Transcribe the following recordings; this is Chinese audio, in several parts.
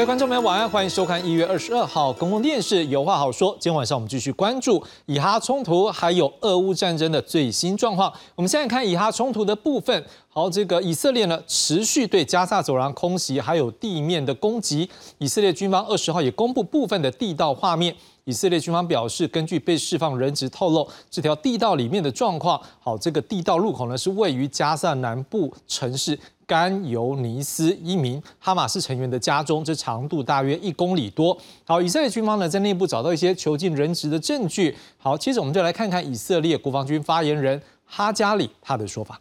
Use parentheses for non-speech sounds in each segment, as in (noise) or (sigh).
各位观众朋友，晚安，欢迎收看一月二十二号公共电视有话好说。今天晚上我们继续关注以哈冲突还有俄乌战争的最新状况。我们现在看以哈冲突的部分。好，这个以色列呢持续对加沙走廊空袭，还有地面的攻击。以色列军方二十号也公布部分的地道画面。以色列军方表示，根据被释放人质透露，这条地道里面的状况。好，这个地道入口呢是位于加沙南部城市。甘尤尼斯一名哈马斯成员的家中，这长度大约一公里多。好，以色列军方呢在内部找到一些囚禁人质的证据。好，接着我们就来看看以色列国防军发言人哈加里他的说法。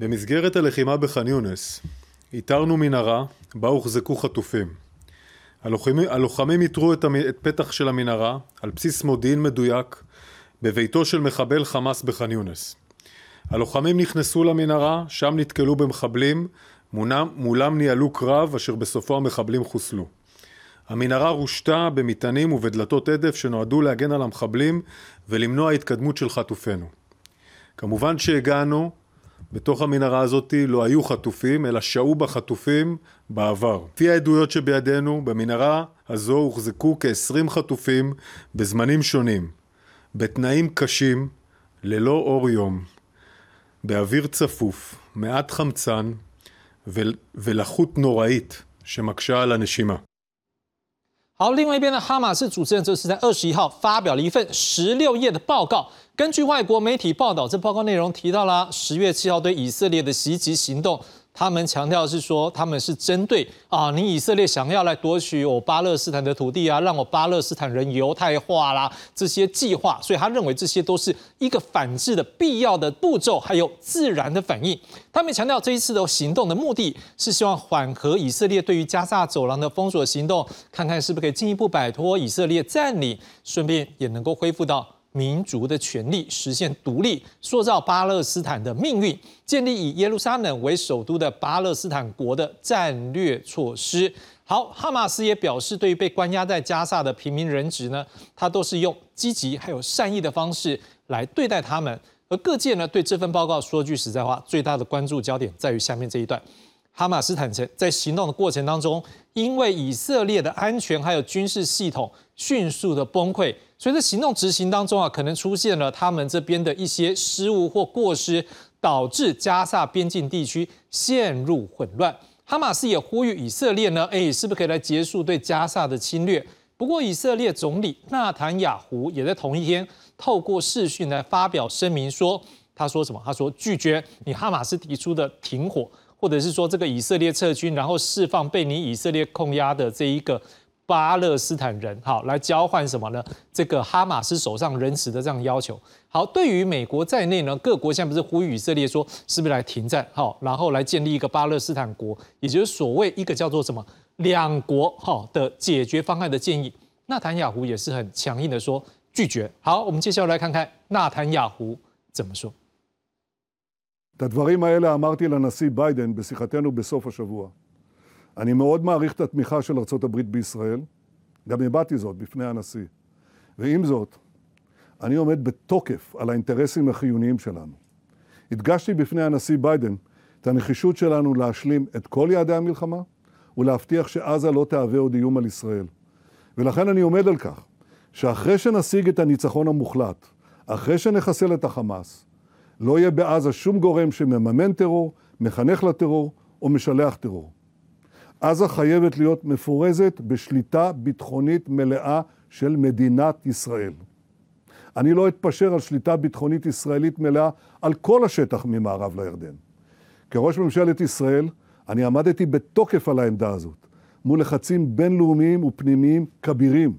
במסגרת הלחימה בח'אן יונס איתרנו מנהרה בה הוחזקו חטופים. הלוחמים, הלוחמים איתרו את פתח של המנהרה על בסיס מודיעין מדויק בביתו של מחבל חמאס בח'אן יונס. הלוחמים נכנסו למנהרה, שם נתקלו במחבלים, מולם, מולם ניהלו קרב אשר בסופו המחבלים חוסלו. המנהרה רושתה במטענים ובדלתות הדף שנועדו להגן על המחבלים ולמנוע התקדמות של חטופינו. כמובן שהגענו, בתוך המנהרה הזאת לא היו חטופים, אלא שהו בה חטופים בעבר. לפי העדויות שבידינו, במנהרה הזו הוחזקו כ-20 חטופים בזמנים שונים, בתנאים קשים, ללא אור יום. באוויר צפוף, מעט חמצן ולחות נוראית שמקשה על הנשימה. 好，另外一边呢，哈马斯主持人则是在二十一号发表了一份十六页的报告。根据外国媒体报道，这报告内容提到了十月七号对以色列的袭击行动。 他们强调是说，他们是针对啊，你以色列想要来夺取我巴勒斯坦的土地啊，让我巴勒斯坦人犹太化啦，这些计划，所以他认为这些都是一个反制的必要的步骤，还有自然的反应。他们强调这一次的行动的目的是希望缓和以色列对于加沙走廊的封锁行动，看看是不是可以进一步摆脱以色列占领，顺便也能够恢复到。民族的权利，实现独立，塑造巴勒斯坦的命运，建立以耶路撒冷为首都的巴勒斯坦国的战略措施。好，哈马斯也表示，对于被关押在加萨的平民人质呢，他都是用积极还有善意的方式来对待他们。而各界呢，对这份报告说句实在话，最大的关注焦点在于下面这一段。哈马斯坦承在行动的过程当中，因为以色列的安全还有军事系统迅速的崩溃，所以在行动执行当中啊，可能出现了他们这边的一些失误或过失，导致加萨边境地区陷入混乱。哈马斯也呼吁以色列呢，哎，是不是可以来结束对加萨的侵略？不过以色列总理纳坦雅胡也在同一天透过视讯来发表声明说，他说什么？他说拒绝你哈马斯提出的停火。或者是说这个以色列撤军，然后释放被你以色列控压的这一个巴勒斯坦人，好，来交换什么呢？这个哈马斯手上人质的这样要求。好，对于美国在内呢，各国现在不是呼吁以色列说，是不是来停战？好，然后来建立一个巴勒斯坦国，也就是所谓一个叫做什么两国好的解决方案的建议。纳坦雅胡也是很强硬的说拒绝。好，我们接下来来看看纳坦雅胡怎么说。את הדברים האלה אמרתי לנשיא ביידן בשיחתנו בסוף השבוע. אני מאוד מעריך את התמיכה של ארה"ב בישראל, גם הבעתי זאת בפני הנשיא. ועם זאת, אני עומד בתוקף על האינטרסים החיוניים שלנו. הדגשתי בפני הנשיא ביידן את הנחישות שלנו להשלים את כל יעדי המלחמה ולהבטיח שעזה לא תהווה עוד איום על ישראל. ולכן אני עומד על כך שאחרי שנשיג את הניצחון המוחלט, אחרי שנחסל את החמאס, לא יהיה בעזה שום גורם שמממן טרור, מחנך לטרור או משלח טרור. עזה חייבת להיות מפורזת בשליטה ביטחונית מלאה של מדינת ישראל. אני לא אתפשר על שליטה ביטחונית ישראלית מלאה על כל השטח ממערב לירדן. כראש ממשלת ישראל, אני עמדתי בתוקף על העמדה הזאת, מול לחצים בינלאומיים ופנימיים כבירים.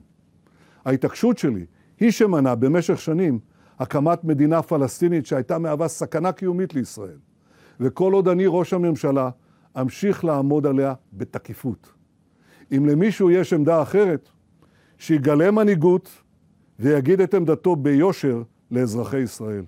ההתעקשות שלי היא שמנעה במשך שנים הקמת מדינה פלסטינית שהייתה מהווה סכנה קיומית לישראל. וכל עוד אני ראש הממשלה, אמשיך לעמוד עליה בתקיפות. אם למישהו יש עמדה אחרת, שיגלה מנהיגות ויגיד את עמדתו ביושר לאזרחי ישראל.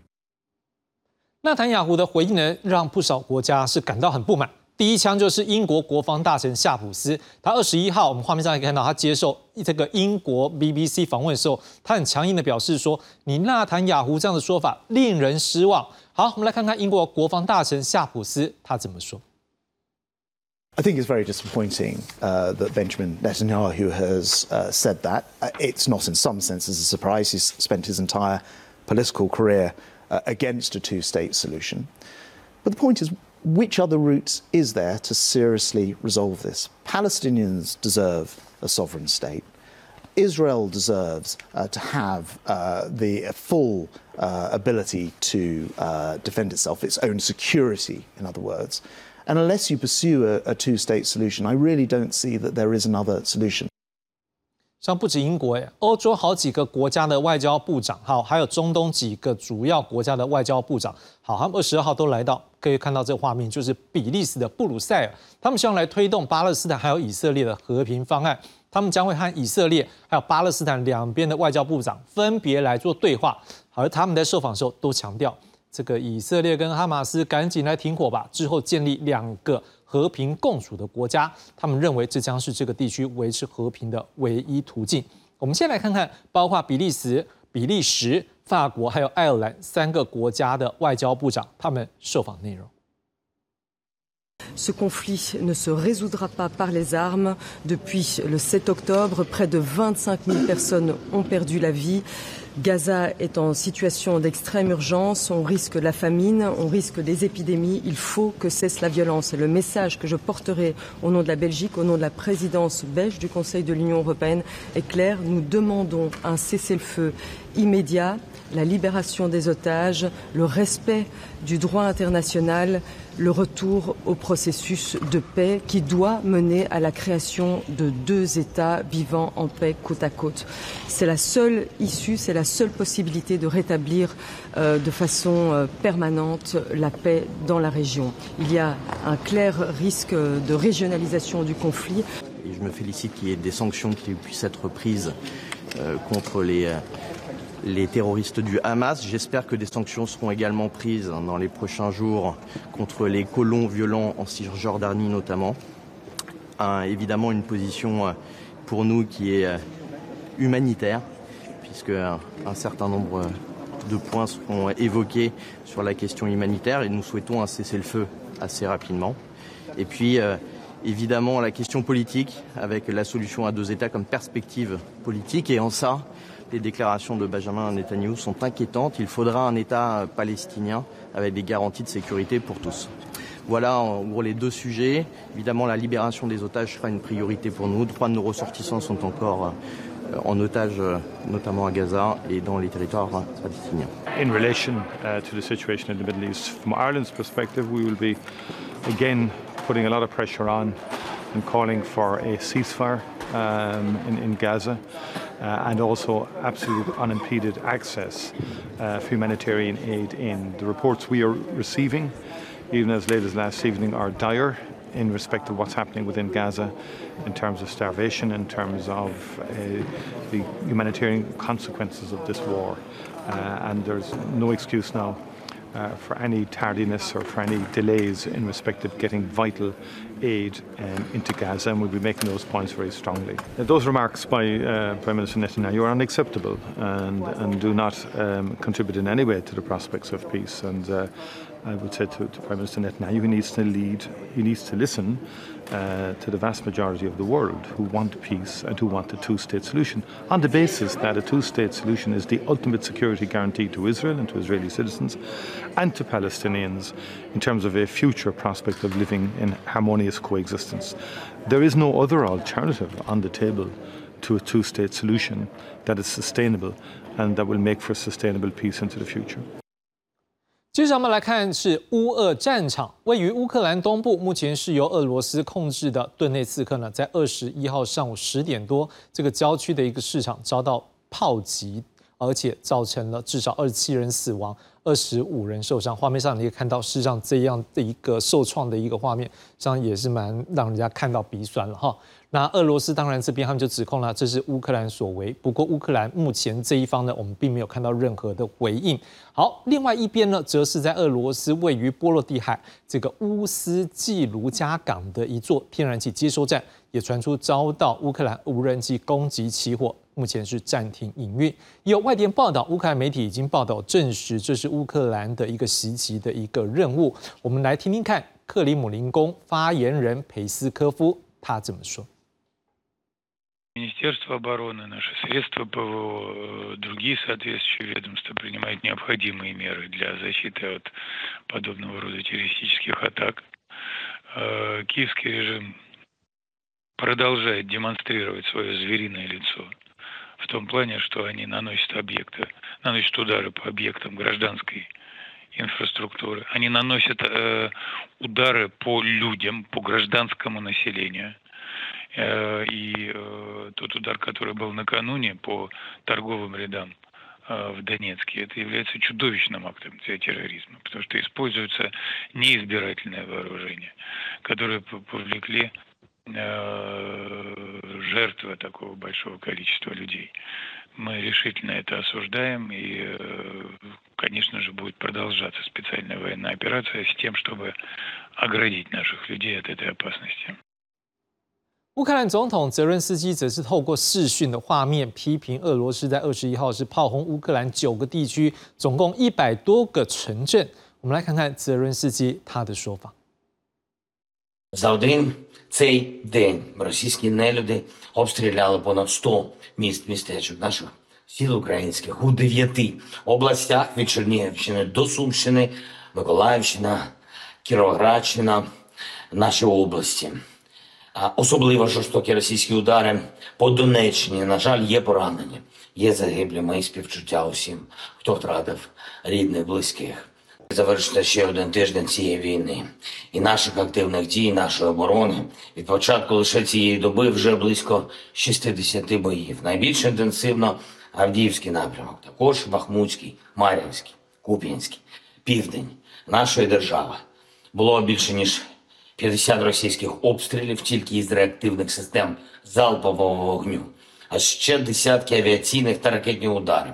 纳坦雅胡的回应呢，让不少国家是感到很不满。 第一枪就是英国国防大臣夏普斯，他二十一号，我们画面上可以看到他接受这个英国 BBC 访问的时候，他很强硬的表示说：“你纳坦雅胡这样的说法令人失望。”好，我们来看看英国国防大臣夏普斯他怎么说。I think it's very disappointing uh, that Benjamin Netanyahu has uh, said that. It's not, in some senses, a surprise. He's spent his entire political career uh, against a two state solution. But the point is, which other route is there to seriously resolve this? Palestinians deserve a sovereign state. Israel deserves uh, to have uh, the full uh, ability to uh, defend itself, its own security, in other words. And unless you pursue a, a two state solution, I really don't see that there is another solution. 像不止英国，哎，欧洲好几个国家的外交部长，好，还有中东几个主要国家的外交部长，好，他们二十二号都来到， 可以看到这个画面，就是比利时的布鲁塞尔，他们希望来推动巴勒斯坦还有以色列的和平方案，他们将会和以色列还有巴勒斯坦两边的外交部长分别来做对话，而他们在受访的时候都强调。这个以色列跟哈马斯赶紧来停火吧，之后建立两个和平共处的国家。他们认为这将是这个地区维持和平的唯一途径。我们先来看看，包括比利时、比利时、法国还有爱尔兰三个国家的外交部长他们受访内容。Ce conflit ne se résoudra pas par les armes. Depuis le 7 octobre, près de 25 000 personnes ont perdu la vie. Gaza est en situation d'extrême urgence, on risque la famine, on risque des épidémies, il faut que cesse la violence. Le message que je porterai au nom de la Belgique, au nom de la présidence belge du Conseil de l'Union européenne est clair, nous demandons un cessez-le-feu immédiat, la libération des otages, le respect du droit international, le retour au processus de paix qui doit mener à la création de deux États vivant en paix côte à côte. C'est la seule issue, c'est la seule possibilité de rétablir euh, de façon euh, permanente la paix dans la région. Il y a un clair risque de régionalisation du conflit. Je me félicite qu'il y ait des sanctions qui puissent être prises euh, contre les les terroristes du Hamas. J'espère que des sanctions seront également prises dans les prochains jours contre les colons violents en Cisjordanie notamment. Évidemment une position euh, pour nous qui est euh, humanitaire, puisque un, un certain nombre de points seront évoqués sur la question humanitaire et nous souhaitons un cessez-le-feu assez rapidement. Et puis, euh, évidemment, la question politique, avec la solution à deux États comme perspective politique. Et en ça, les déclarations de Benjamin Netanyahu sont inquiétantes. Il faudra un État palestinien avec des garanties de sécurité pour tous. Voilà en gros les deux sujets. Évidemment, la libération des otages sera une priorité pour nous. Trois de nos ressortissants sont encore euh, en otage, euh, notamment à Gaza et dans les territoires palestiniens. In relation uh, to the situation in the Middle East, from Ireland's perspective, we will be again putting a lot of pressure on and calling for a ceasefire um, in, Gaza and also absolute unimpeded access uh, for humanitarian aid in. The reports we are receiving, even as late as last evening, are dire in respect of what's happening within Gaza in terms of starvation, in terms of uh, the humanitarian consequences of this war. Uh, and there's no excuse now uh, for any tardiness or for any delays in respect of getting vital aid um, into Gaza, and we'll be making those points very strongly. Those remarks by uh, Prime Minister Netanyahu are unacceptable and, and do not um, contribute in any way to the prospects of peace. And uh, I would say to, to, Prime Minister Netanyahu, he needs to lead, he needs to listen uh, to the vast majority of the world who want peace and who want a two state solution on the basis that a two state solution is the ultimate security guarantee to Israel and to Israeli citizens and to Palestinians in terms of a future prospect of living in harmonious coexistence. There is no other alternative on the table to a two state solution that is sustainable and that will make for sustainable peace into the future. 接着我们来看是乌俄战场，位于乌克兰东部，目前是由俄罗斯控制的顿内刺克呢，在二十一号上午十点多，这个郊区的一个市场遭到炮击，而且造成了至少二十七人死亡，二十五人受伤。画面上你可以看到，事实上这样的一个受创的一个画面，实际上也是蛮让人家看到鼻酸了哈。那俄罗斯当然这边他们就指控了，这是乌克兰所为。不过乌克兰目前这一方呢，我们并没有看到任何的回应。好，另外一边呢，则是在俄罗斯位于波罗的海这个乌斯季卢加港的一座天然气接收站，也传出遭到乌克兰无人机攻击起火，目前是暂停营运。有外电报道，乌克兰媒体已经报道证实，这是乌克兰的一个袭击的一个任务。我们来听听看。克里姆林宫发言人裴斯科夫，他怎么说。Министерство обороны, наши средства ПВО, другие соответствующие ведомства принимают необходимые меры для защиты от подобного рода террористических атак. Киевский режим продолжает демонстрировать свое звериное лицо в том плане, что они наносят объекты, наносят удары по объектам гражданской инфраструктуры. Они наносят э, удары по людям, по гражданскому населению. Э, и э, тот удар, который был накануне по торговым рядам э, в Донецке, это является чудовищным актом терроризма, потому что используется неизбирательное вооружение, которое повлекли жертвы такого большого количества людей. Мы решительно это осуждаем, и, конечно же, будет продолжаться специальная военная операция с тем, чтобы оградить наших людей от этой опасности. 乌克兰总统泽伦斯基则是透过视讯的画面批评俄罗斯在二十一号是炮轰乌克兰九个地区，总共一百多个城镇。我们来看看泽伦斯基他的说法。 За один цей день російські нелюди обстріляли понад 100 міст містечок наших сіл українських у дев'яти областях від Чернігівщини до Сумщини, Миколаївщина, Кіровоградщина, наші області. Особливо жорстокі російські удари по Донеччині. На жаль, є поранені, є загиблі. Мої співчуття усім, хто втратив рідних, близьких. Завершиться ще один тиждень цієї війни і наших активних дій, нашої оборони. Від початку лише цієї доби вже близько 60 боїв. Найбільш інтенсивно Авдіївський напрямок, також Бахмутський, Мар'їнський, Куп'янський, Південь нашої держави. Було більше ніж 50 російських обстрілів тільки із реактивних систем залпового вогню, а ще десятки авіаційних та ракетних ударів.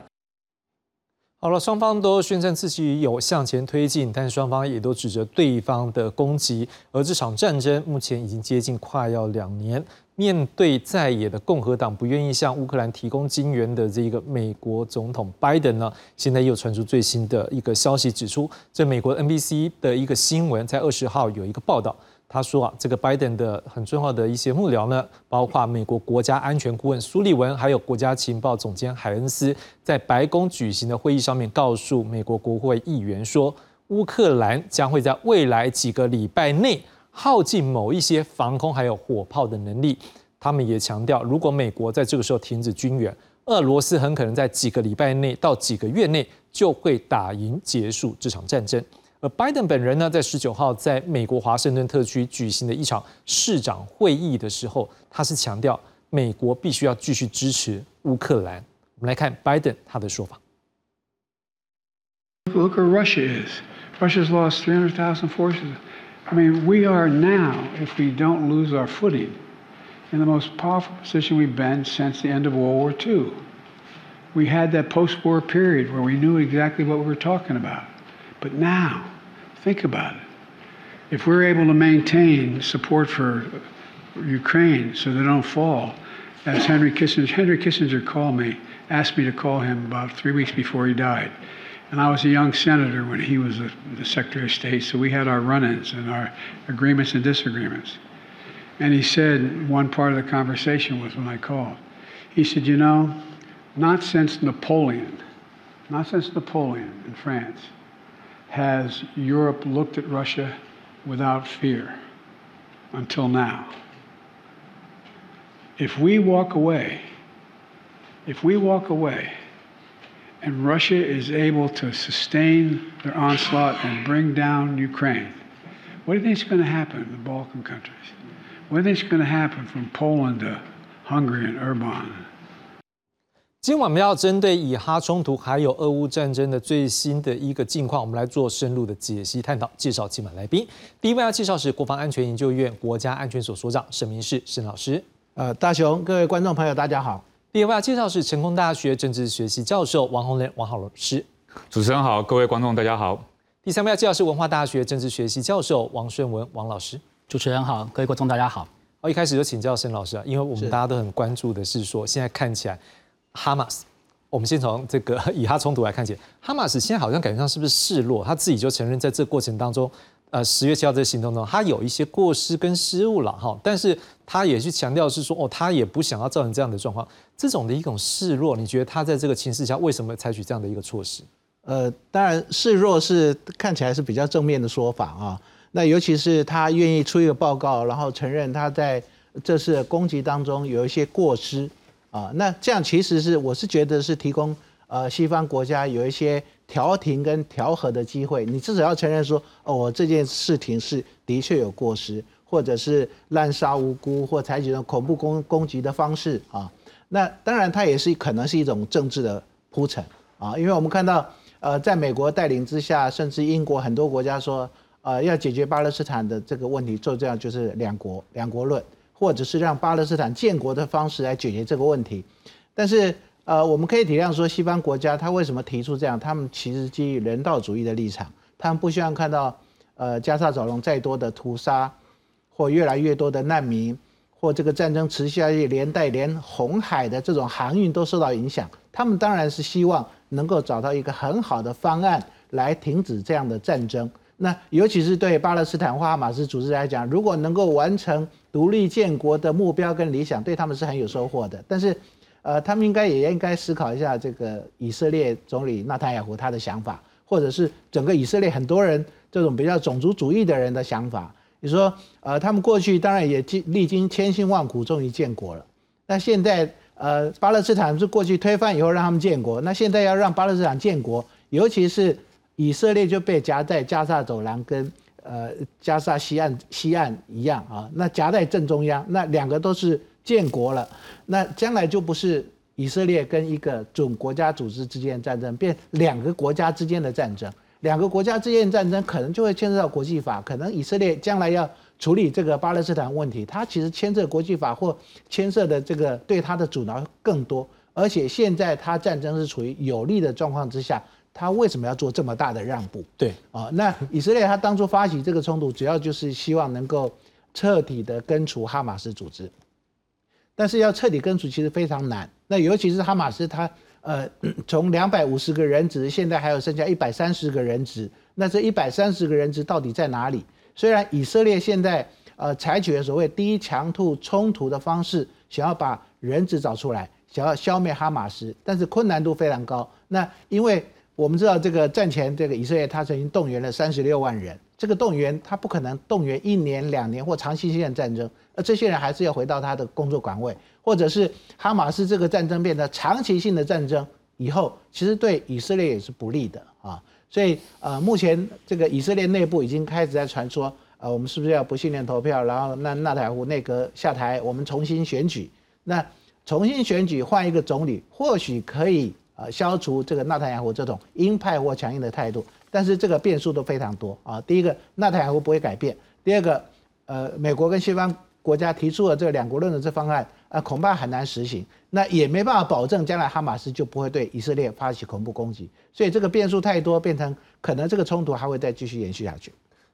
好了，双方都宣称自己有向前推进，但双方也都指责对方的攻击。而这场战争目前已经接近快要两年，面对在野的共和党不愿意向乌克兰提供金援的这个美国总统拜登呢，现在又传出最新的一个消息，指出这美国 NBC 的一个新闻在二十号有一个报道。 他说啊，这个拜登的很重要的一些幕僚呢，包括美国国家安全顾问苏利文，还有国家情报总监海恩斯，在白宫举行的会议上面，告诉美国国会议员说，乌克兰将会在未来几个礼拜内耗尽某一些防空还有火炮的能力。他们也强调，如果美国在这个时候停止军援，俄罗斯很可能在几个礼拜内到几个月内就会打赢结束这场战争。而拜登本人呢，在十九号在美国华盛顿特区举行的一场市长会议的时候，他是强调美国必须要继续支持乌克兰。我们来看拜登他的说法。 Look where Russia is. Russia's lost 300,000 forces. I mean, we are now, if we don't lose our footing, in the most powerful position we've been since the end of World War II. We had that post war period where we knew exactly what we were talking about. But now, think about it. If we're able to maintain support for Ukraine so they don't fall, as Henry Kissinger, Henry Kissinger called me, asked me to call him about three weeks before he died. And I was a young senator when he was the, the Secretary of State, so we had our run ins and our agreements and disagreements. And he said, one part of the conversation was when I called, he said, You know, not since Napoleon, not since Napoleon in France, has Europe looked at Russia without fear until now. If we walk away, if we walk away, and Russia is able to sustain their onslaught and bring down Ukraine, what do you think is going to happen in the Balkan countries? What do you think is going to happen from Poland to Hungary and Urban? 今晚我们要针对以哈冲突还有俄乌战争的最新的一个境况，我们来做深入的解析探讨。介绍今晚来宾，第一位要介绍是国防安全研究院国家安全所所长沈明世沈老师。呃，大雄，各位观众朋友，大家好。第二位要介绍是成功大学政治学系教授王洪仁王浩老师。主持人好，各位观众大家好。第三位要介绍是文化大学政治学系教授王顺文王老师。主持人好，各位观众大家好。好，一开始就请教沈老师啊，因为我们大家都很关注的是说，现在看起来哈马斯。我们先从这个 (laughs) 以哈冲突来看起，哈马斯现在好像感觉上是不是示弱？他自己就承认在这过程当中，呃十月七号这个行动中，他有一些过失跟失误了哈，但是他也去强调是说，哦，他也不想要造成这样的状况，这种的一种示弱，你觉得他在这个情势下为什么采取这样的一个措施？呃，当然示弱是看起来是比较正面的说法啊。那尤其是他愿意出一个报告，然后承认他在这次攻击当中有一些过失啊。那这样其实是我是觉得是提供呃西方国家有一些。调停跟调和的机会，你至少要承认说，哦，我这件事情是的确有过失，或者是滥杀无辜，或采取了恐怖攻攻击的方式啊。那当然，它也是可能是一种政治的铺陈啊，因为我们看到，呃，在美国带领之下，甚至英国很多国家说，呃，要解决巴勒斯坦的这个问题，做这样就是两国两国论，或者是让巴勒斯坦建国的方式来解决这个问题，但是。呃，我们可以体谅说，西方国家他为什么提出这样？他们其实基于人道主义的立场，他们不希望看到呃加沙走廊再多的屠杀，或越来越多的难民，或这个战争持续下去，连带连红海的这种航运都受到影响。他们当然是希望能够找到一个很好的方案来停止这样的战争。那尤其是对巴勒斯坦或哈马斯组织来讲，如果能够完成独立建国的目标跟理想，对他们是很有收获的。但是。呃，他们应该也应该思考一下这个以色列总理纳坦雅胡他的想法，或者是整个以色列很多人这种比较种族主义的人的想法。你说，呃，他们过去当然也经历经千辛万苦，终于建国了。那现在，呃，巴勒斯坦是过去推翻以后让他们建国，那现在要让巴勒斯坦建国，尤其是以色列就被夹在加沙走廊跟呃加沙西岸西岸一样啊，那夹在正中央，那两个都是。建国了，那将来就不是以色列跟一个总国家组织之间的战争，变两个国家之间的战争。两个国家之间的战争可能就会牵涉到国际法，可能以色列将来要处理这个巴勒斯坦问题，它其实牵涉国际法或牵涉的这个对它的阻挠更多。而且现在它战争是处于有利的状况之下，它为什么要做这么大的让步？对啊，那以色列他当初发起这个冲突，主要就是希望能够彻底的根除哈马斯组织。但是要彻底根除其实非常难，那尤其是哈马斯，他呃 (clears throat) 从两百五十个人质，现在还有剩下一百三十个人质，那这一百三十个人质到底在哪里？虽然以色列现在呃采取了所谓低强度冲突的方式，想要把人质找出来，想要消灭哈马斯，但是困难度非常高。那因为我们知道这个战前这个以色列他曾经动员了三十六万人，这个动员他不可能动员一年两年或长期性的战争。而这些人还是要回到他的工作岗位，或者是哈马斯这个战争变得长期性的战争以后，其实对以色列也是不利的啊。所以呃，目前这个以色列内部已经开始在传说，呃，我们是不是要不信任投票，然后那纳塔胡内阁下台，我们重新选举？那重新选举换一个总理，或许可以呃消除这个纳塔雅胡这种鹰派或强硬的态度，但是这个变数都非常多啊。第一个，纳塔雅胡不会改变；第二个，呃，美国跟西方。国家提出了这个两国论的这方案，啊，恐怕很难实行。那也没办法保证将来哈马斯就不会对以色列发起恐怖攻击。所以这个变数太多，变成可能这个冲突还会再继续延续下去。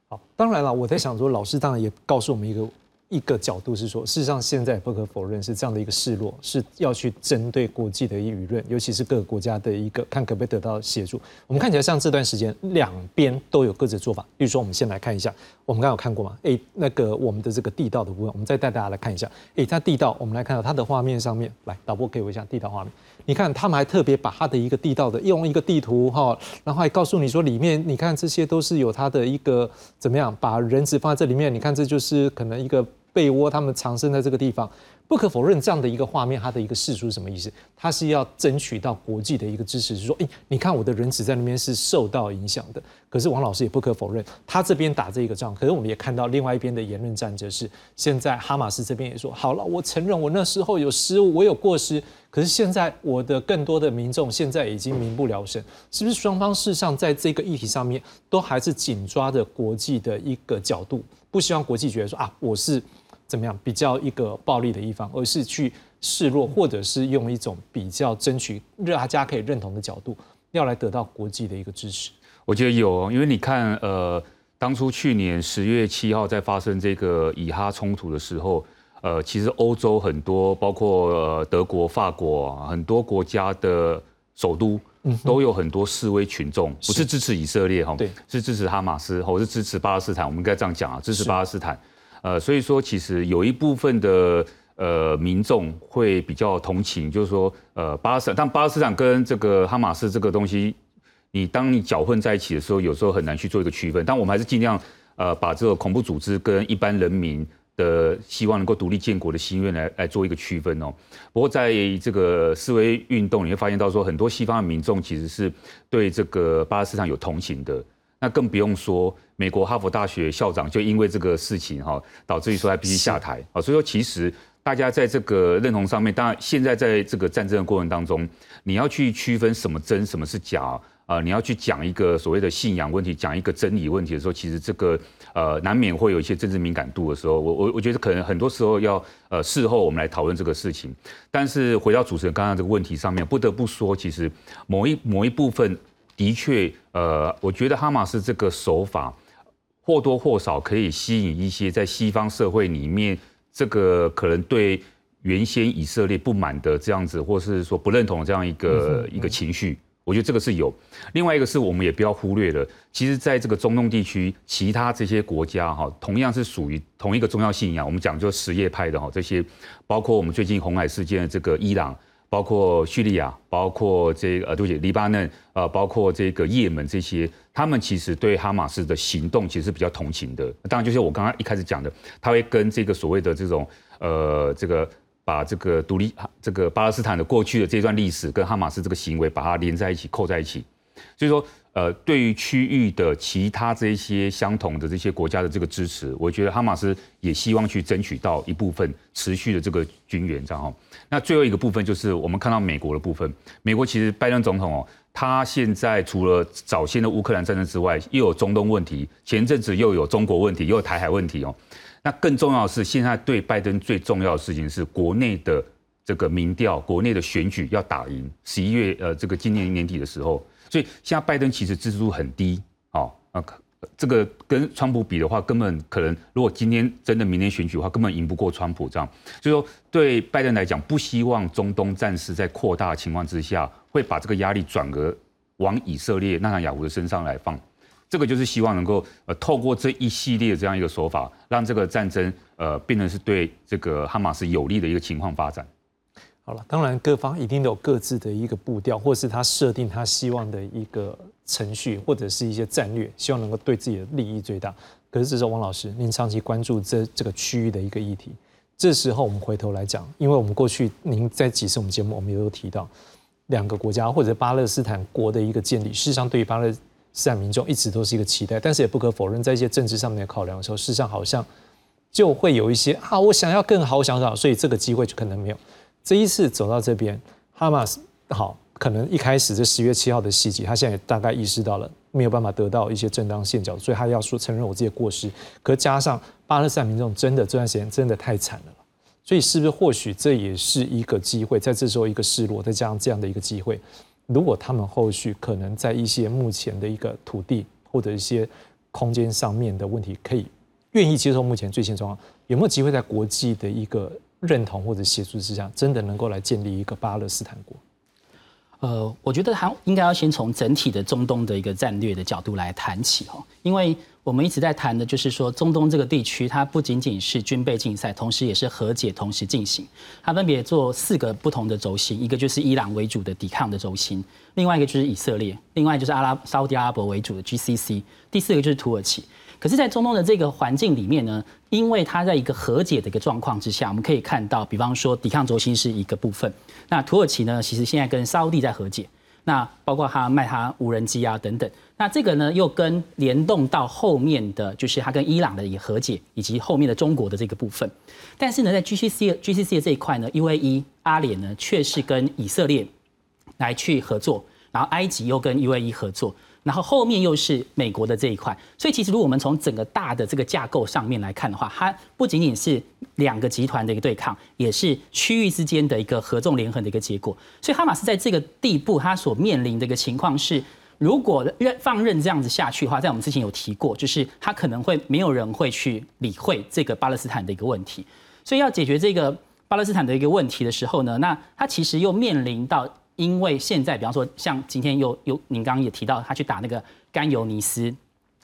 好，当然了，我在想说，老师当然也告诉我们一个。一个角度是说，事实上现在不可否认是这样的一个示弱，是要去针对国际的舆论，尤其是各个国家的一个看可不可以得到协助。我们看起来像这段时间两边都有各自的做法。比如说，我们先来看一下，我们刚有看过吗？哎，那个我们的这个地道的部分，我们再带大家来看一下。哎，在地道，我们来看到它的画面上面，来导播给我一下地道画面。你看，他们还特别把它的一个地道的用一个地图哈，然后还告诉你说里面，你看这些都是有它的一个怎么样，把人质放在这里面。你看，这就是可能一个。被窝，他们藏身在这个地方，不可否认，这样的一个画面，它的一个示出什么意思？它是要争取到国际的一个支持，是说，哎，你看我的人质在那边是受到影响的。可是王老师也不可否认，他这边打这个仗，可是我们也看到另外一边的言论战，则是现在哈马斯这边也说，好了，我承认我那时候有失误，我有过失。可是现在我的更多的民众现在已经民不聊生，是不是双方事实上在这个议题上面都还是紧抓着国际的一个角度，不希望国际觉得说啊，我是。怎么样比较一个暴力的一方，而是去示弱，或者是用一种比较争取让大家可以认同的角度，要来得到国际的一个支持。我觉得有，因为你看，呃，当初去年十月七号在发生这个以哈冲突的时候，呃，其实欧洲很多，包括德国、法国很多国家的首都都有很多示威群众，不是支持以色列哈，对，是支持哈马斯或者是支持巴勒斯坦，我们应该这样讲啊，支持巴勒斯坦。呃，所以说其实有一部分的呃民众会比较同情，就是说呃巴勒斯坦，但巴勒斯坦跟这个哈马斯这个东西，你当你搅混在一起的时候，有时候很难去做一个区分。但我们还是尽量呃把这个恐怖组织跟一般人民。的希望能够独立建国的心愿来来做一个区分哦。不过在这个示威运动，你会发现到说，很多西方的民众其实是对这个巴勒斯坦有同情的。那更不用说美国哈佛大学校长就因为这个事情哈，导致于说他必须下台啊。所以说，其实大家在这个认同上面，当然现在在这个战争的过程当中，你要去区分什么真，什么是假。啊，你要去讲一个所谓的信仰问题，讲一个真理问题的时候，其实这个呃难免会有一些政治敏感度的时候，我我我觉得可能很多时候要呃事后我们来讨论这个事情。但是回到主持人刚刚这个问题上面，不得不说，其实某一某一部分的确呃，我觉得哈马斯这个手法或多或少可以吸引一些在西方社会里面这个可能对原先以色列不满的这样子，或是说不认同这样一个一个情绪。我觉得这个是有，另外一个是我们也不要忽略了。其实，在这个中东地区，其他这些国家哈，同样是属于同一个宗教信仰。我们讲就什叶派的哈，这些包括我们最近红海事件的这个伊朗，包括叙利亚，包括这呃，对不起，黎巴嫩，呃，包括这个也门这些，他们其实对哈马斯的行动其实是比较同情的。当然，就是我刚刚一开始讲的，他会跟这个所谓的这种呃，这个。把这个独立这个巴勒斯坦的过去的这段历史跟哈马斯这个行为把它连在一起扣在一起，所以说呃对于区域的其他这些相同的这些国家的这个支持，我觉得哈马斯也希望去争取到一部分持续的这个军援，这样哈。那最后一个部分就是我们看到美国的部分，美国其实拜登总统哦，他现在除了早先的乌克兰战争之外，又有中东问题，前阵子又有中国问题，又有台海问题哦。那更重要的是，现在对拜登最重要的事情是国内的这个民调，国内的选举要打赢。十一月呃，这个今年年底的时候，所以现在拜登其实支持度很低，哦，啊，这个跟川普比的话，根本可能如果今天真的明天选举的话，根本赢不过川普这样。所以说，对拜登来讲，不希望中东战事在扩大的情况之下，会把这个压力转而往以色列纳坦雅胡的身上来放。这个就是希望能够呃透过这一系列这样一个手法，让这个战争呃变成是对这个哈马斯有利的一个情况发展。好了，当然各方一定都有各自的一个步调，或是他设定他希望的一个程序，或者是一些战略，希望能够对自己的利益最大。可是这时候，王老师，您长期关注这这个区域的一个议题，这时候我们回头来讲，因为我们过去您在几次我们节目我们也有提到，两个国家或者巴勒斯坦国的一个建立，事实上对于巴勒斯坦民众一直都是一个期待，但是也不可否认，在一些政治上面的考量的时候，事实上好像就会有一些啊，我想要更好，我想要，所以这个机会就可能没有。这一次走到这边，哈马斯好，可能一开始这十月七号的袭击，他现在也大概意识到了没有办法得到一些正当线脚，所以他要说承认我自己的过失。可加上巴勒斯坦民众真的这段时间真的太惨了，所以是不是或许这也是一个机会，在这时候一个失落，再加上这样的一个机会。如果他们后续可能在一些目前的一个土地或者一些空间上面的问题，可以愿意接受目前最新状况，有没有机会在国际的一个认同或者协助之下，真的能够来建立一个巴勒斯坦国？呃，我觉得他应该要先从整体的中东的一个战略的角度来谈起哦，因为。我们一直在谈的就是说，中东这个地区，它不仅仅是军备竞赛，同时也是和解同时进行。它分别做四个不同的轴心，一个就是伊朗为主的抵抗的轴心，另外一个就是以色列，另外就是阿拉沙特阿拉伯为主的 GCC，第四个就是土耳其。可是，在中东的这个环境里面呢，因为它在一个和解的一个状况之下，我们可以看到，比方说抵抗轴心是一个部分，那土耳其呢，其实现在跟沙特在和解。那包括他卖他无人机啊等等，那这个呢又跟联动到后面的就是他跟伊朗的也和解，以及后面的中国的这个部分。但是呢，在 GCC GCC 的这一块呢，UAE 阿联呢却是跟以色列来去合作，然后埃及又跟 UAE 合作。然后后面又是美国的这一块，所以其实如果我们从整个大的这个架构上面来看的话，它不仅仅是两个集团的一个对抗，也是区域之间的一个合纵连横的一个结果。所以哈马斯在这个地步，它所面临的一个情况是，如果任放任这样子下去的话，在我们之前有提过，就是它可能会没有人会去理会这个巴勒斯坦的一个问题。所以要解决这个巴勒斯坦的一个问题的时候呢，那它其实又面临到。因为现在比方说像今天又又您刚刚也提到他去打那个甘尤尼斯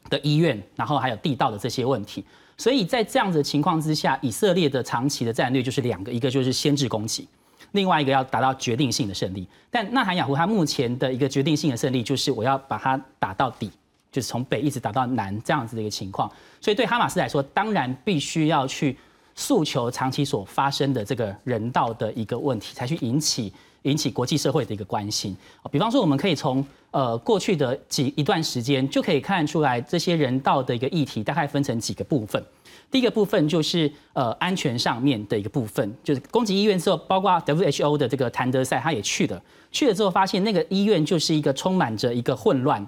的医院，然后还有地道的这些问题，所以在这样子的情况之下，以色列的长期的战略就是两个，一个就是先制攻击，另外一个要达到决定性的胜利。但纳坦雅胡他目前的一个决定性的胜利就是我要把它打到底。就是从北一直打到南这样子的一个情况，所以对哈马斯来说，当然必须要去诉求长期所发生的这个人道的一个问题，才去引起引起国际社会的一个关心。比方说，我们可以从呃过去的几一段时间就可以看出来，这些人道的一个议题大概分成几个部分。第一个部分就是呃安全上面的一个部分，就是攻击医院之后，包括 WHO 的这个谭德赛他也去了，去了之后发现那个医院就是一个充满着一个混乱。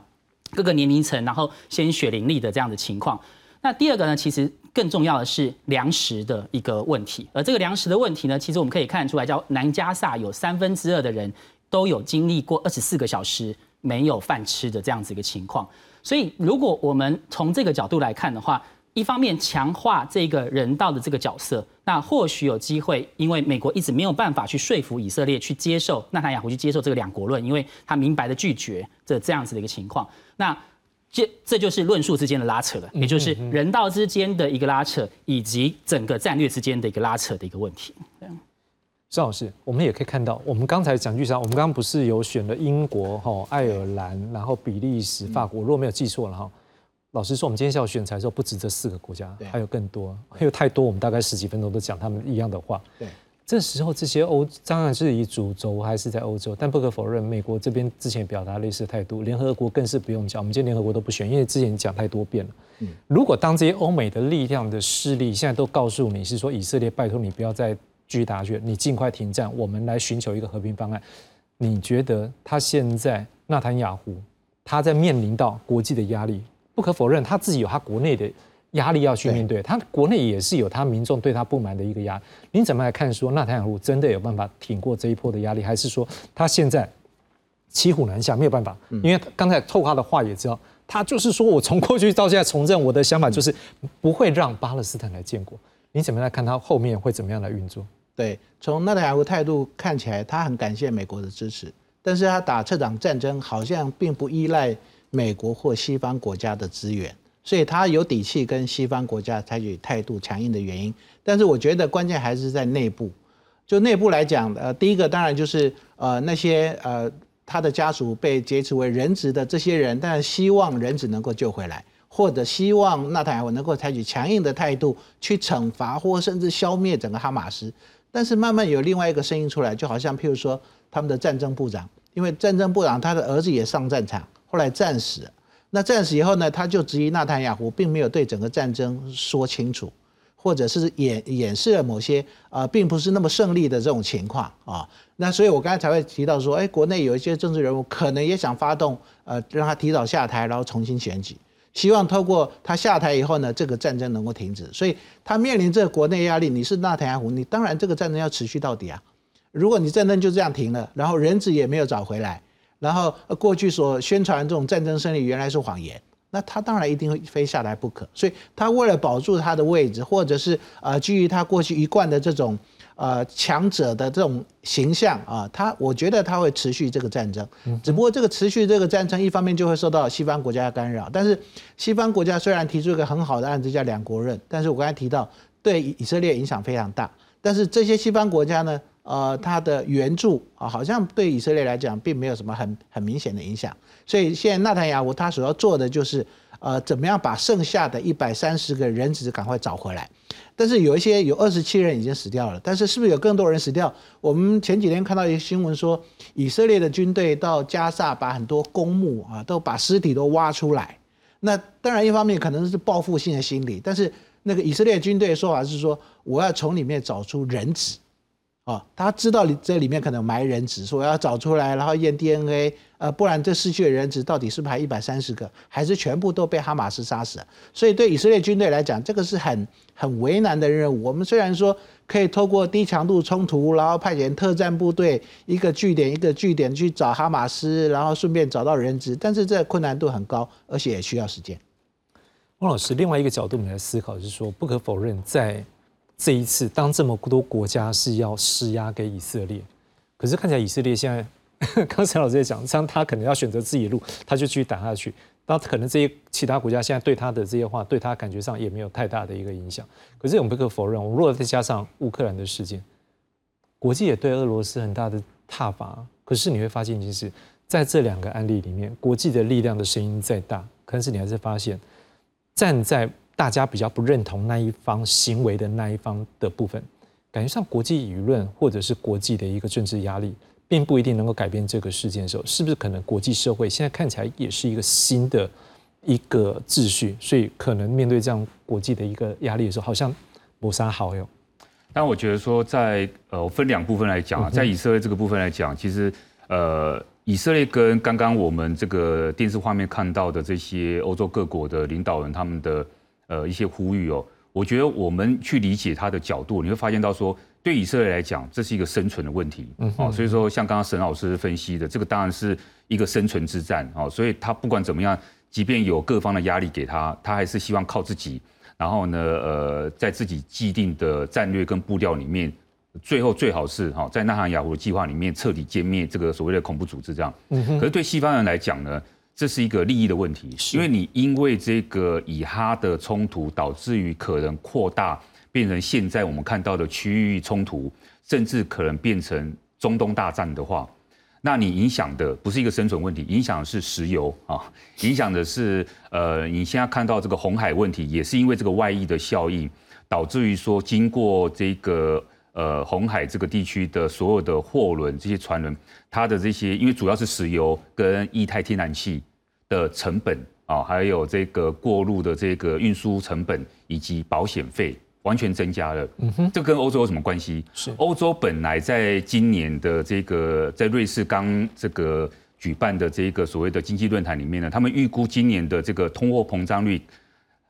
各个年龄层，然后鲜血淋漓的这样的情况。那第二个呢，其实更重要的是粮食的一个问题。而这个粮食的问题呢，其实我们可以看得出来，叫南加萨有三分之二的人都有经历过二十四个小时没有饭吃的这样子一个情况。所以，如果我们从这个角度来看的话，一方面强化这个人道的这个角色，那或许有机会，因为美国一直没有办法去说服以色列去接受纳坦雅胡去接受这个两国论，因为他明白的拒绝这这样子的一个情况。那这这就是论述之间的拉扯了，也就是人道之间的一个拉扯，以及整个战略之间的一个拉扯的一个问题。邵老师，我们也可以看到，我们刚才讲句啥？我们刚刚不是有选了英国、哈爱尔兰，然后比利时、法国，如果没有记错了哈。老实说，我们今天下午选材的时候，不止这四个国家，还有更多，还有太多。我们大概十几分钟都讲他们一样的话。对。这时候，这些欧当然是以主轴还是在欧洲，但不可否认，美国这边之前表达类似的态度，联合国更是不用讲。我们今天联合国都不选，因为之前讲太多遍了。嗯，如果当这些欧美的力量的势力现在都告诉你是说以色列，拜托你不要再继续打去，你尽快停战，我们来寻求一个和平方案。你觉得他现在纳坦雅胡他在面临到国际的压力，不可否认他自己有他国内的。压力要去面对，他国内也是有他民众对他不满的一个压。您怎么来看说纳坦雅胡真的有办法挺过这一波的压力，还是说他现在骑虎难下没有办法？因为刚才透他的话也知道，他就是说我从过去到现在从政，我的想法就是不会让巴勒斯坦来建国。你怎么来看他后面会怎么样来运作？对，从纳坦雅胡态度看起来，他很感谢美国的支持，但是他打这场战争好像并不依赖美国或西方国家的资源。所以他有底气跟西方国家采取态度强硬的原因，但是我觉得关键还是在内部。就内部来讲，呃，第一个当然就是呃那些呃他的家属被劫持为人质的这些人，当然希望人质能够救回来，或者希望纳坦雅胡能够采取强硬的态度去惩罚或甚至消灭整个哈马斯。但是慢慢有另外一个声音出来，就好像譬如说他们的战争部长，因为战争部长他的儿子也上战场，后来战死。那战死以后呢，他就质疑纳坦雅胡并没有对整个战争说清楚，或者是掩掩饰了某些呃并不是那么胜利的这种情况啊。那所以我刚才才会提到说，哎，国内有一些政治人物可能也想发动呃让他提早下台，然后重新选举，希望透过他下台以后呢，这个战争能够停止。所以他面临这个国内压力，你是纳坦雅胡，你当然这个战争要持续到底啊。如果你战争就这样停了，然后人质也没有找回来。然后过去所宣传这种战争胜利原来是谎言，那他当然一定会非下来不可。所以他为了保住他的位置，或者是呃基于他过去一贯的这种呃强者的这种形象啊，他我觉得他会持续这个战争。只不过这个持续这个战争，一方面就会受到西方国家的干扰。但是西方国家虽然提出一个很好的案子叫两国论，但是我刚才提到对以色列影响非常大。但是这些西方国家呢？呃，他的援助啊，好像对以色列来讲并没有什么很很明显的影响。所以现在纳坦雅胡他所要做的就是，呃，怎么样把剩下的一百三十个人质赶快找回来。但是有一些有二十七人已经死掉了，但是是不是有更多人死掉？我们前几天看到一个新闻说，以色列的军队到加萨把很多公墓啊，都把尸体都挖出来。那当然一方面可能是报复性的心理，但是那个以色列军队说法是说，我要从里面找出人质。哦，他知道里这里面可能埋人质，说要找出来，然后验 DNA，呃，不然这失去的人质到底是不是还一百三十个，还是全部都被哈马斯杀死了？所以对以色列军队来讲，这个是很很为难的任务。我们虽然说可以透过低强度冲突，然后派遣特战部队一个据点一个据点去找哈马斯，然后顺便找到人质，但是这困难度很高，而且也需要时间。汪老师，另外一个角度我们来思考是说，不可否认在。这一次，当这么多国家是要施压给以色列，可是看起来以色列现在刚才老师也讲，像他可能要选择自己的路，他就继续打下去。那可能这些其他国家现在对他的这些话，对他感觉上也没有太大的一个影响。可是我们不可否认，我们如果再加上乌克兰的事件，国际也对俄罗斯很大的挞伐。可是你会发现，其实在这两个案例里面，国际的力量的声音再大，可是你还是发现，站在大家比较不认同那一方行为的那一方的部分，感觉上国际舆论或者是国际的一个政治压力。并不一定能够改变这个事件的时候，是不是可能国际社会现在看起来也是一个新的一个秩序？所以可能面对这样国际的一个压力的时候，好像谋杀好友。但我觉得说，在呃，我分两部分来讲啊，在以色列这个部分来讲，其实呃，以色列跟刚刚我们这个电视画面看到的这些欧洲各国的领导人他们的呃一些呼吁哦，我觉得我们去理解他的角度，你会发现到说。对以色列来讲，这是一个生存的问题，哦，所以说像刚刚沈老师分析的，这个当然是一个生存之战，哦，所以他不管怎么样，即便有各方的压力给他，他还是希望靠自己，然后呢，呃，在自己既定的战略跟步调里面，最后最好是哈，在纳罕雅胡的计划里面彻底歼灭这个所谓的恐怖组织，这样。可是对西方人来讲呢，这是一个利益的问题，因为你因为这个以哈的冲突，导致于可能扩大。变成现在我们看到的区域冲突，甚至可能变成中东大战的话，那你影响的不是一个生存问题，影响的是石油啊，影响的是呃，你现在看到这个红海问题，也是因为这个外溢的效应，导致于说经过这个呃红海这个地区的所有的货轮这些船轮，它的这些因为主要是石油跟液态天然气的成本啊，还有这个过路的这个运输成本以及保险费。完全增加了，嗯哼，这跟欧洲有什么关系？是欧洲本来在今年的这个在瑞士刚这个举办的这个所谓的经济论坛里面呢，他们预估今年的这个通货膨胀率，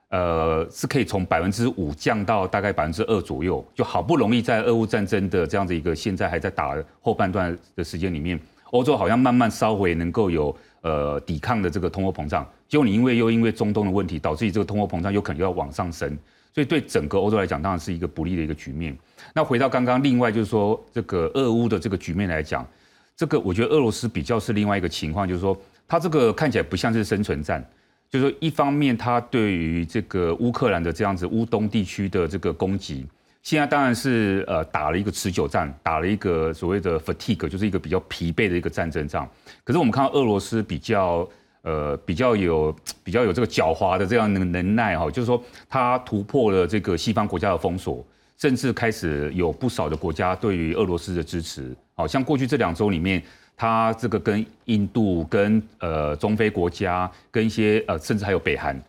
呃，是可以从百分之五降到大概百分之二左右。就好不容易在俄乌战争的这样的一个现在还在打后半段的时间里面，欧洲好像慢慢稍微能够有呃抵抗的这个通货膨胀，结果你因为又因为中东的问题，导致你这个通货膨胀有可能要往上升。所以对整个欧洲来讲，当然是一个不利的一个局面。那回到刚刚，另外就是说，这个俄乌的这个局面来讲，这个我觉得俄罗斯比较是另外一个情况，就是说，它这个看起来不像是生存战，就是说，一方面它对于这个乌克兰的这样子乌东地区的这个攻击，现在当然是呃打了一个持久战，打了一个所谓的 fatigue，就是一个比较疲惫的一个战争仗。可是我们看到俄罗斯比较。呃，比较有比较有这个狡猾的这样的能耐哈，就是说他突破了这个西方国家的封锁，甚至开始有不少的国家对于俄罗斯的支持。好像过去这两周里面，他这个跟印度、跟呃中非国家、跟一些呃甚至还有北韩，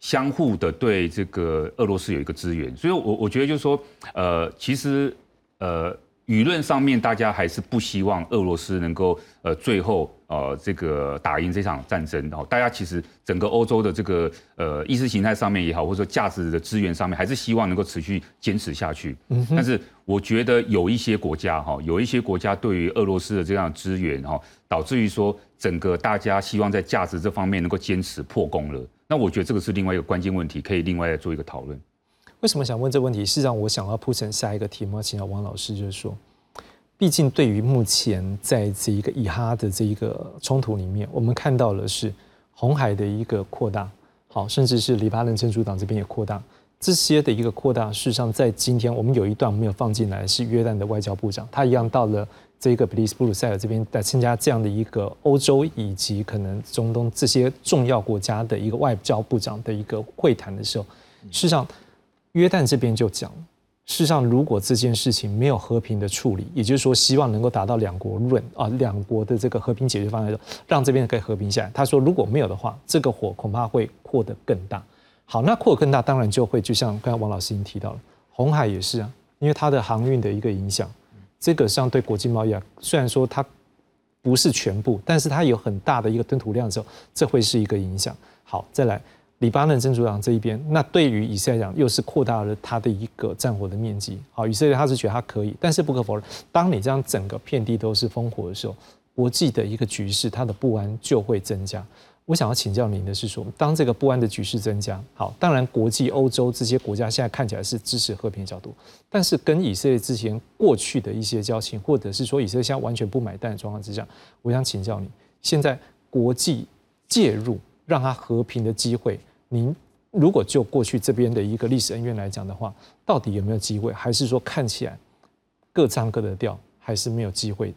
相互的对这个俄罗斯有一个支援。所以，我我觉得就是说，呃，其实呃。舆论上面，大家还是不希望俄罗斯能够呃最后呃这个打赢这场战争。哦，大家其实整个欧洲的这个呃意识形态上面也好，或者说价值的资源上面，还是希望能够持续坚持下去。嗯，但是我觉得有一些国家哈，有一些国家对于俄罗斯的这样资源哈，导致于说整个大家希望在价值这方面能够坚持破功了。那我觉得这个是另外一个关键问题，可以另外做一个讨论。为什么想问这个问题？是让我想要铺成下一个题目，请到王老师，就是说，毕竟对于目前在这一个以哈的这一个冲突里面，我们看到了是红海的一个扩大，好，甚至是黎巴嫩真主党这边也扩大，这些的一个扩大，事实上在今天我们有一段没有放进来，是约旦的外交部长，他一样到了这个比利时布鲁塞尔这边来参加这样的一个欧洲以及可能中东这些重要国家的一个外交部长的一个会谈的时候，事实上。约旦这边就讲，事实上，如果这件事情没有和平的处理，也就是说，希望能够达到两国论啊，两国的这个和平解决方案，让这边可以和平下来。他说，如果没有的话，这个火恐怕会扩得更大。好，那扩得更大，当然就会就像刚才王老师已经提到了，红海也是啊，因为它的航运的一个影响，这个上对国际贸易啊，虽然说它不是全部，但是它有很大的一个吞吐量之后，这会是一个影响。好，再来。黎巴嫩真主党这一边，那对于以色列讲，又是扩大了它的一个战火的面积。好，以色列他是觉得他可以，但是不可否认，当你这样整个遍地都是烽火的时候，国际的一个局势，它的不安就会增加。我想要请教您的是说，当这个不安的局势增加，好，当然国际欧洲这些国家现在看起来是支持和平的角度，但是跟以色列之前过去的一些交情，或者是说以色列现在完全不买单的状况之下，我想请教你，现在国际介入让它和平的机会，您如果就过去这边的一个历史恩怨来讲的话，到底有没有机会？还是说看起来各唱各的调，还是没有机会？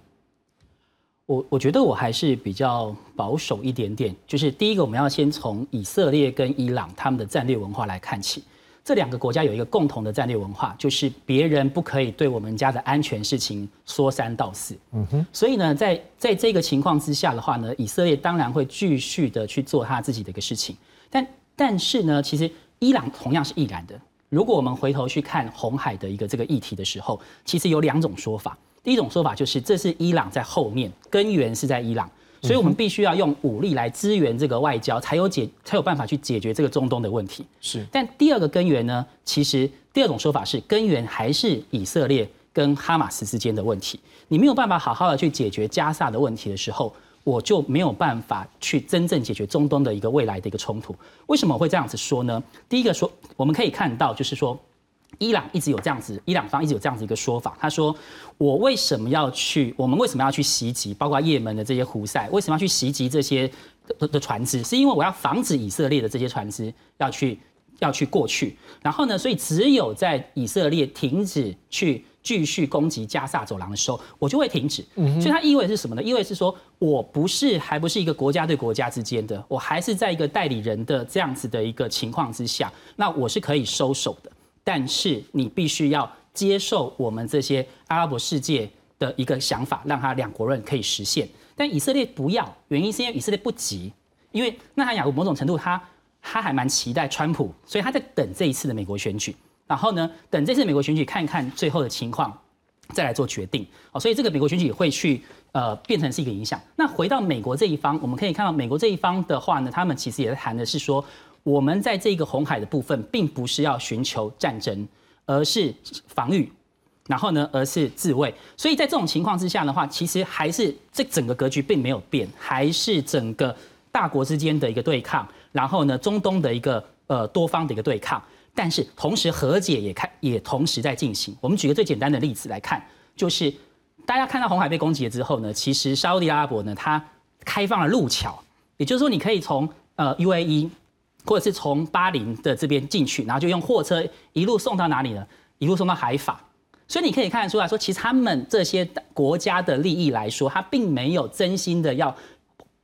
我我觉得我还是比较保守一点点，就是第一个我们要先从以色列跟伊朗他们的战略文化来看起。这两个国家有一个共同的战略文化，就是别人不可以对我们家的安全事情说三道四。嗯哼。所以呢，在在这个情况之下的话呢，以色列当然会继续的去做他自己的一个事情。但但是呢，其实伊朗同样是易然的。如果我们回头去看红海的一个这个议题的时候，其实有两种说法。第一种说法就是，这是伊朗在后面，根源是在伊朗，所以我们必须要用武力来支援这个外交，才有解，才有办法去解决这个中东的问题。是。但第二个根源呢，其实第二种说法是，根源还是以色列跟哈马斯之间的问题。你没有办法好好的去解决加萨的问题的时候，我就没有办法去真正解决中东的一个未来的一个冲突。为什么会这样子说呢？第一个说，我们可以看到，就是说。伊朗一直有这样子，伊朗方一直有这样子一个说法，他说：“我为什么要去？我们为什么要去袭击？包括也门的这些胡塞，为什么要去袭击这些的的船只？是因为我要防止以色列的这些船只要去要去过去。然后呢，所以只有在以色列停止去继续攻击加萨走廊的时候，我就会停止。所以它意味是什么呢？意味是说我不是还不是一个国家对国家之间的，我还是在一个代理人的这样子的一个情况之下，那我是可以收手的。”但是你必须要接受我们这些阿拉伯世界的一个想法，让他两国人可以实现。但以色列不要，原因是因为以色列不急，因为纳塔雅胡某种程度他他还蛮期待川普，所以他在等这一次的美国选举，然后呢，等这次美国选举看一看最后的情况，再来做决定。哦，所以这个美国选举会去呃变成是一个影响。那回到美国这一方，我们可以看到美国这一方的话呢，他们其实也谈的是说。我们在这个红海的部分，并不是要寻求战争，而是防御，然后呢，而是自卫。所以在这种情况之下的话，其实还是这整个格局并没有变，还是整个大国之间的一个对抗，然后呢，中东的一个呃多方的一个对抗。但是同时和解也看也同时在进行。我们举个最简单的例子来看，就是大家看到红海被攻击了之后呢，其实沙地阿拉伯呢，它开放了路桥，也就是说你可以从呃 UAE。或者是从巴林的这边进去，然后就用货车一路送到哪里呢？一路送到海法。所以你可以看得出来说，其实他们这些国家的利益来说，他并没有真心的要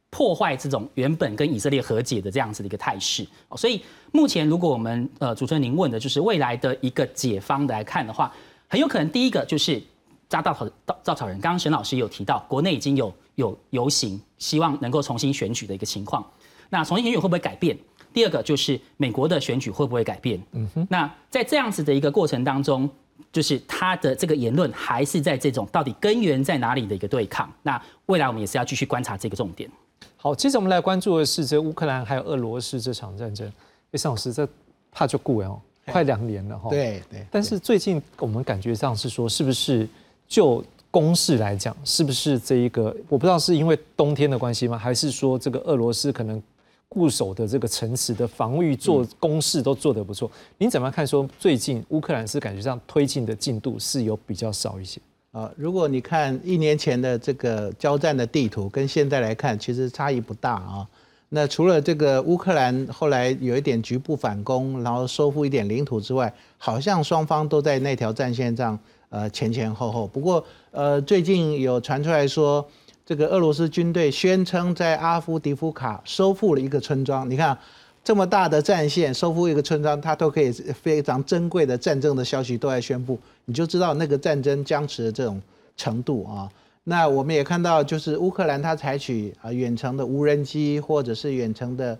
破坏这种原本跟以色列和解的这样子的一个态势。所以目前，如果我们呃主持人您问的就是未来的一个解方来看的话，很有可能第一个就是扎稻草稻稻草人。刚刚沈老师有提到，国内已经有有游行，希望能够重新选举的一个情况。那重新选举会不会改变？第二个就是美国的选举会不会改变？嗯哼，那在这样子的一个过程当中，就是他的这个言论还是在这种到底根源在哪里的一个对抗。那未来我们也是要继续观察这个重点。好，接着我们来关注的是这乌克兰还有俄罗斯这场战争。哎，尚老师，这怕就顾哦，快两年了哈。对对。但是最近我们感觉上是说，是不是就攻势来讲，是不是这一个我不知道是因为冬天的关系吗？还是说这个俄罗斯可能？固守的这个城池的防御做攻势都做得不错，您怎么看？说最近乌克兰是感觉上推进的进度是有比较少一些啊？如果你看一年前的这个交战的地图，跟现在来看，其实差异不大啊。那除了这个乌克兰后来有一点局部反攻，然后收复一点领土之外，好像双方都在那条战线上呃前前后后。不过呃最近有传出来说。这个俄罗斯军队宣称在阿夫迪夫卡收复了一个村庄。你看，这么大的战线收复一个村庄，它都可以非常珍贵的战争的消息都在宣布，你就知道那个战争僵持的这种程度啊。那我们也看到，就是乌克兰它采取啊远程的无人机或者是远程的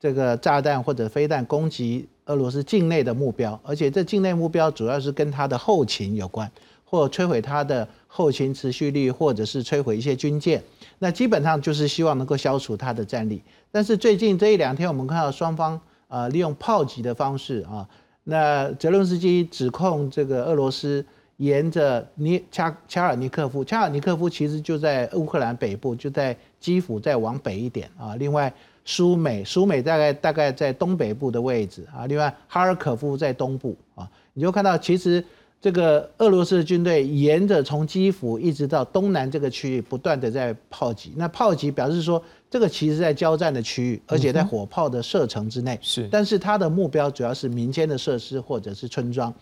这个炸弹或者飞弹攻击俄罗斯境内的目标，而且这境内目标主要是跟它的后勤有关。或摧毁它的后勤持续力，或者是摧毁一些军舰，那基本上就是希望能够消除它的战力。但是最近这一两天，我们看到双方呃利用炮击的方式啊，那泽伦斯基指控这个俄罗斯沿着尼恰恰尔尼科夫，恰尔尼科夫其实就在乌克兰北部，就在基辅再往北一点啊。另外，苏美，苏美大概大概在东北部的位置啊，另外哈尔可夫在东部啊，你就看到其实这个俄罗斯的军队沿着从基辅一直到东南这个区域不断的在炮击，那炮击表示说这个其实在交战的区域，而且在火炮的射程之内，是，但是它的目标主要是民间的设施或者是村庄。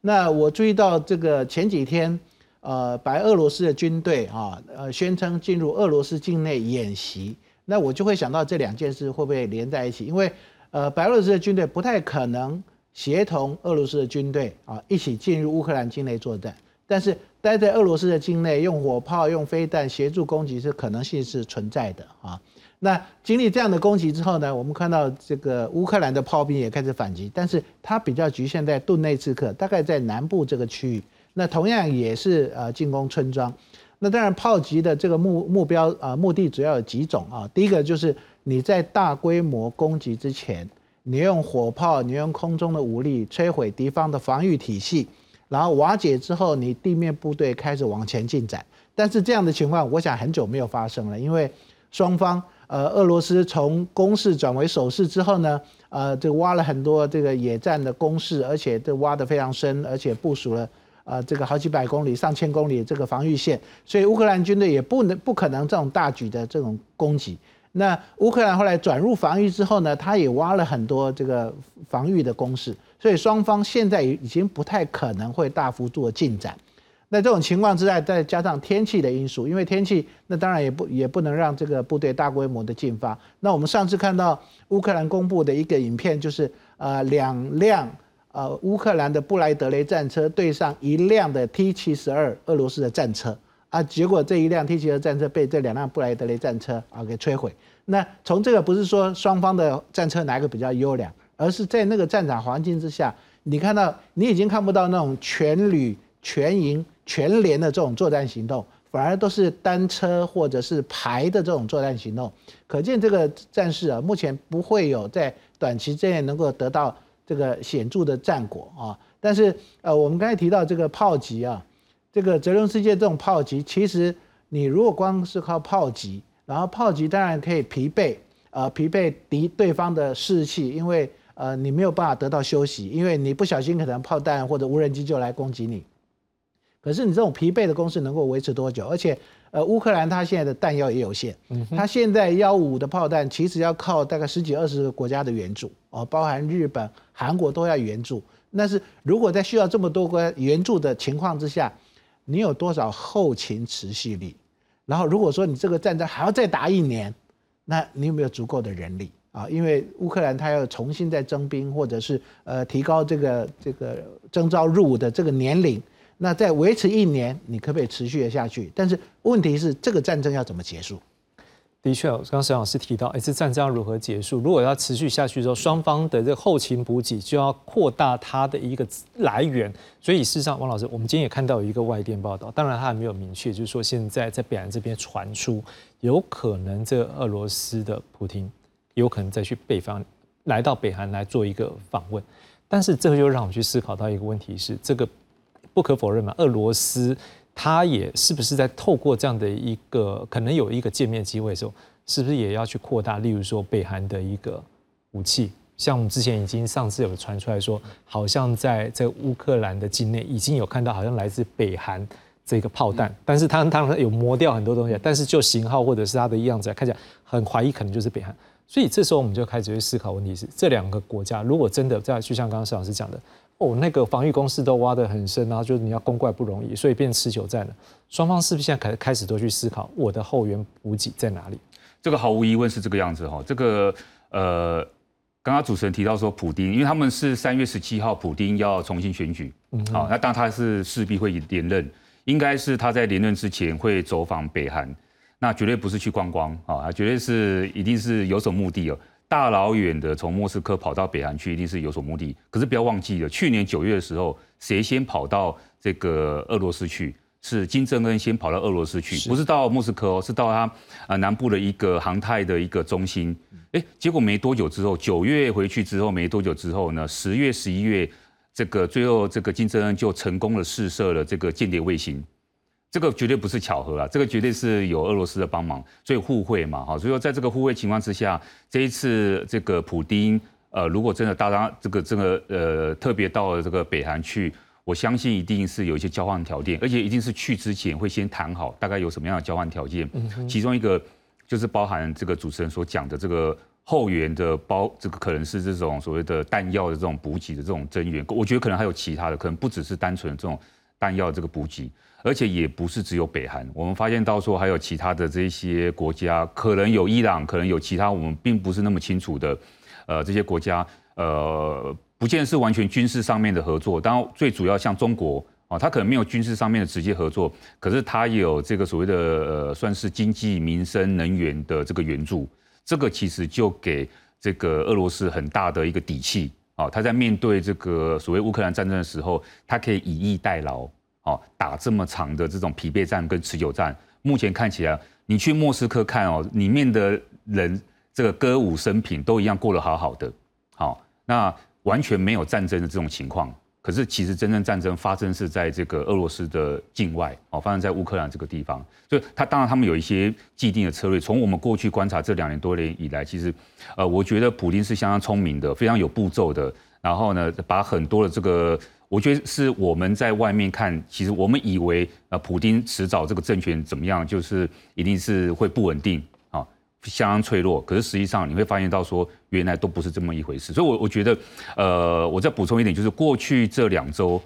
那我注意到这个前几天，呃，白俄罗斯的军队啊，呃，宣称进入俄罗斯境内演习。那我就会想到这两件事会不会连在一起？因为，呃，白俄罗斯的军队不太可能协同俄罗斯的军队啊一起进入乌克兰境内作战，但是待在俄罗斯的境内用火炮、用飞弹协助攻击是可能性是存在的啊。那经历这样的攻击之后呢，我们看到这个乌克兰的炮兵也开始反击，但是它比较局限在顿内茨克，大概在南部这个区域。那同样也是呃进攻村庄。那当然，炮击的这个目目标啊，目的主要有几种啊。第一个就是你在大规模攻击之前，你用火炮，你用空中的武力摧毁敌方的防御体系，然后瓦解之后，你地面部队开始往前进展。但是这样的情况，我想很久没有发生了，因为双方呃，俄罗斯从攻势转为守势之后呢，呃，这挖了很多这个野战的攻势，而且这挖得非常深，而且部署了。呃，这个好几百公里、上千公里这个防御线，所以乌克兰军队也不能、不可能这种大举的这种攻击。那乌克兰后来转入防御之后呢，他也挖了很多这个防御的工事，所以双方现在已经不太可能会大幅度的进展。那这种情况之下，再加上天气的因素，因为天气，那当然也不也不能让这个部队大规模的进发。那我们上次看到乌克兰公布的一个影片，就是呃两辆。呃，乌克兰的布莱德雷战车对上一辆的 T 七十二俄罗斯的战车啊，结果这一辆 T 七十二战车被这两辆布莱德雷战车啊给摧毁。那从这个不是说双方的战车哪个比较优良，而是在那个战场环境之下，你看到你已经看不到那种全旅、全营、全连的这种作战行动，反而都是单车或者是排的这种作战行动。可见这个战事啊，目前不会有在短期之内能够得到。这个显著的战果啊，但是呃，我们刚才提到这个炮击啊，这个泽连斯基这种炮击，其实你如果光是靠炮击，然后炮击当然可以疲惫呃疲惫敌对方的士气，因为呃你没有办法得到休息，因为你不小心可能炮弹或者无人机就来攻击你。可是你这种疲惫的攻势能够维持多久？而且呃，乌克兰它现在的弹药也有限，它现在幺五的炮弹其实要靠大概十几二十个国家的援助哦，包含日本、韩国都要援助。但是如果在需要这么多国援助的情况之下，你有多少后勤持续力？然后如果说你这个战争还要再打一年，那你有没有足够的人力啊？因为乌克兰他要重新再征兵，或者是呃提高这个这个征召入伍的这个年龄。那再维持一年，你可不可以持续的下去？但是问题是，这个战争要怎么结束？的确，刚沈老师提到，哎，这战争要如何结束？如果要持续下去之后，双方的这个后勤补给就要扩大它的一个来源。所以事实上，王老师，我们今天也看到有一个外电报道，当然他还没有明确，就是说现在在北韩这边传出，有可能这俄罗斯的普京有可能再去北方，来到北韩来做一个访问。但是这个就让我们去思考到一个问题是这个。不可否认嘛，俄罗斯他也是不是在透过这样的一个可能有一个见面机会的时候，是不是也要去扩大？例如说北韩的一个武器，像我们之前已经上次有传出来说，好像在在乌克兰的境内已经有看到好像来自北韩这个炮弹，但是它当然有磨掉很多东西，但是就型号或者是它的样子看起来很怀疑，可能就是北韩。所以这时候我们就开始去思考问题是：这两个国家如果真的在，就像刚刚施老师讲的。哦，那个防御工事都挖得很深啊，就是你要攻怪不容易，所以变持久战了。双方是不是现在开开始都去思考我的后援补给在哪里？这个毫无疑问是这个样子哈。这个呃，刚刚主持人提到说普丁，因为他们是三月十七号普丁要重新选举，好，那当他是势必会连任，应该是他在连任之前会走访北韩，那绝对不是去观光啊，绝对是一定是有所目的哦。大老远的从莫斯科跑到北韩去，一定是有所目的。可是不要忘记了，去年九月的时候，谁先跑到这个俄罗斯去？是金正恩先跑到俄罗斯去，不是到莫斯科哦，是到他啊南部的一个航太的一个中心。哎，结果没多久之后，九月回去之后没多久之后呢，十月、十一月，这个最后这个金正恩就成功的试射了这个间谍卫星。这个绝对不是巧合啊，这个绝对是有俄罗斯的帮忙，所以互惠嘛，哈，所以说在这个互惠情况之下，这一次这个普丁，呃，如果真的大家这个这个呃特别到了这个北韩去，我相信一定是有一些交换条件，而且一定是去之前会先谈好，大概有什么样的交换条件，嗯其中一个就是包含这个主持人所讲的这个后援的包，这个可能是这种所谓的弹药的这种补给的这种增援，我觉得可能还有其他的，可能不只是单纯的这种弹药这个补给。而且也不是只有北韩，我们发现到说还有其他的这些国家，可能有伊朗，可能有其他我们并不是那么清楚的，呃，这些国家，呃，不见是完全军事上面的合作。当然，最主要像中国啊，它可能没有军事上面的直接合作，可是它有这个所谓的呃，算是经济、民生、能源的这个援助，这个其实就给这个俄罗斯很大的一个底气啊，他在面对这个所谓乌克兰战争的时候，他可以以逸待劳。哦，打这么长的这种疲惫战跟持久战，目前看起来，你去莫斯科看哦，里面的人这个歌舞升平都一样过得好好的，好，那完全没有战争的这种情况。可是其实真正战争发生是在这个俄罗斯的境外，哦，发生在乌克兰这个地方。所以他当然他们有一些既定的策略。从我们过去观察这两年多年以来，其实，呃，我觉得普京是相当聪明的，非常有步骤的。然后呢，把很多的这个。我觉得是我们在外面看，其实我们以为呃，普京迟早这个政权怎么样，就是一定是会不稳定啊，相当脆弱。可是实际上你会发现到说，原来都不是这么一回事。所以，我我觉得，呃，我再补充一点，就是过去这两周，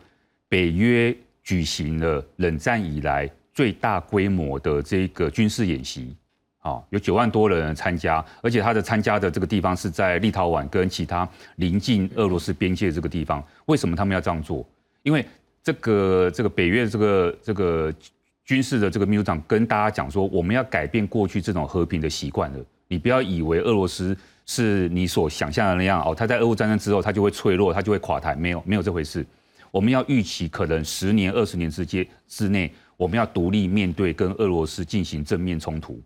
北约举行了冷战以来最大规模的这个军事演习。啊，有九万多人参加，而且他的参加的这个地方是在立陶宛跟其他临近俄罗斯边界这个地方。为什么他们要这样做？因为这个这个北约这个这个军事的这个秘书长跟大家讲说，我们要改变过去这种和平的习惯了。你不要以为俄罗斯是你所想象的那样哦，他在俄乌战争之后他就会脆弱，他就会垮台，没有没有这回事。我们要预期可能十年、二十年之间之内，我们要独立面对跟俄罗斯进行正面冲突。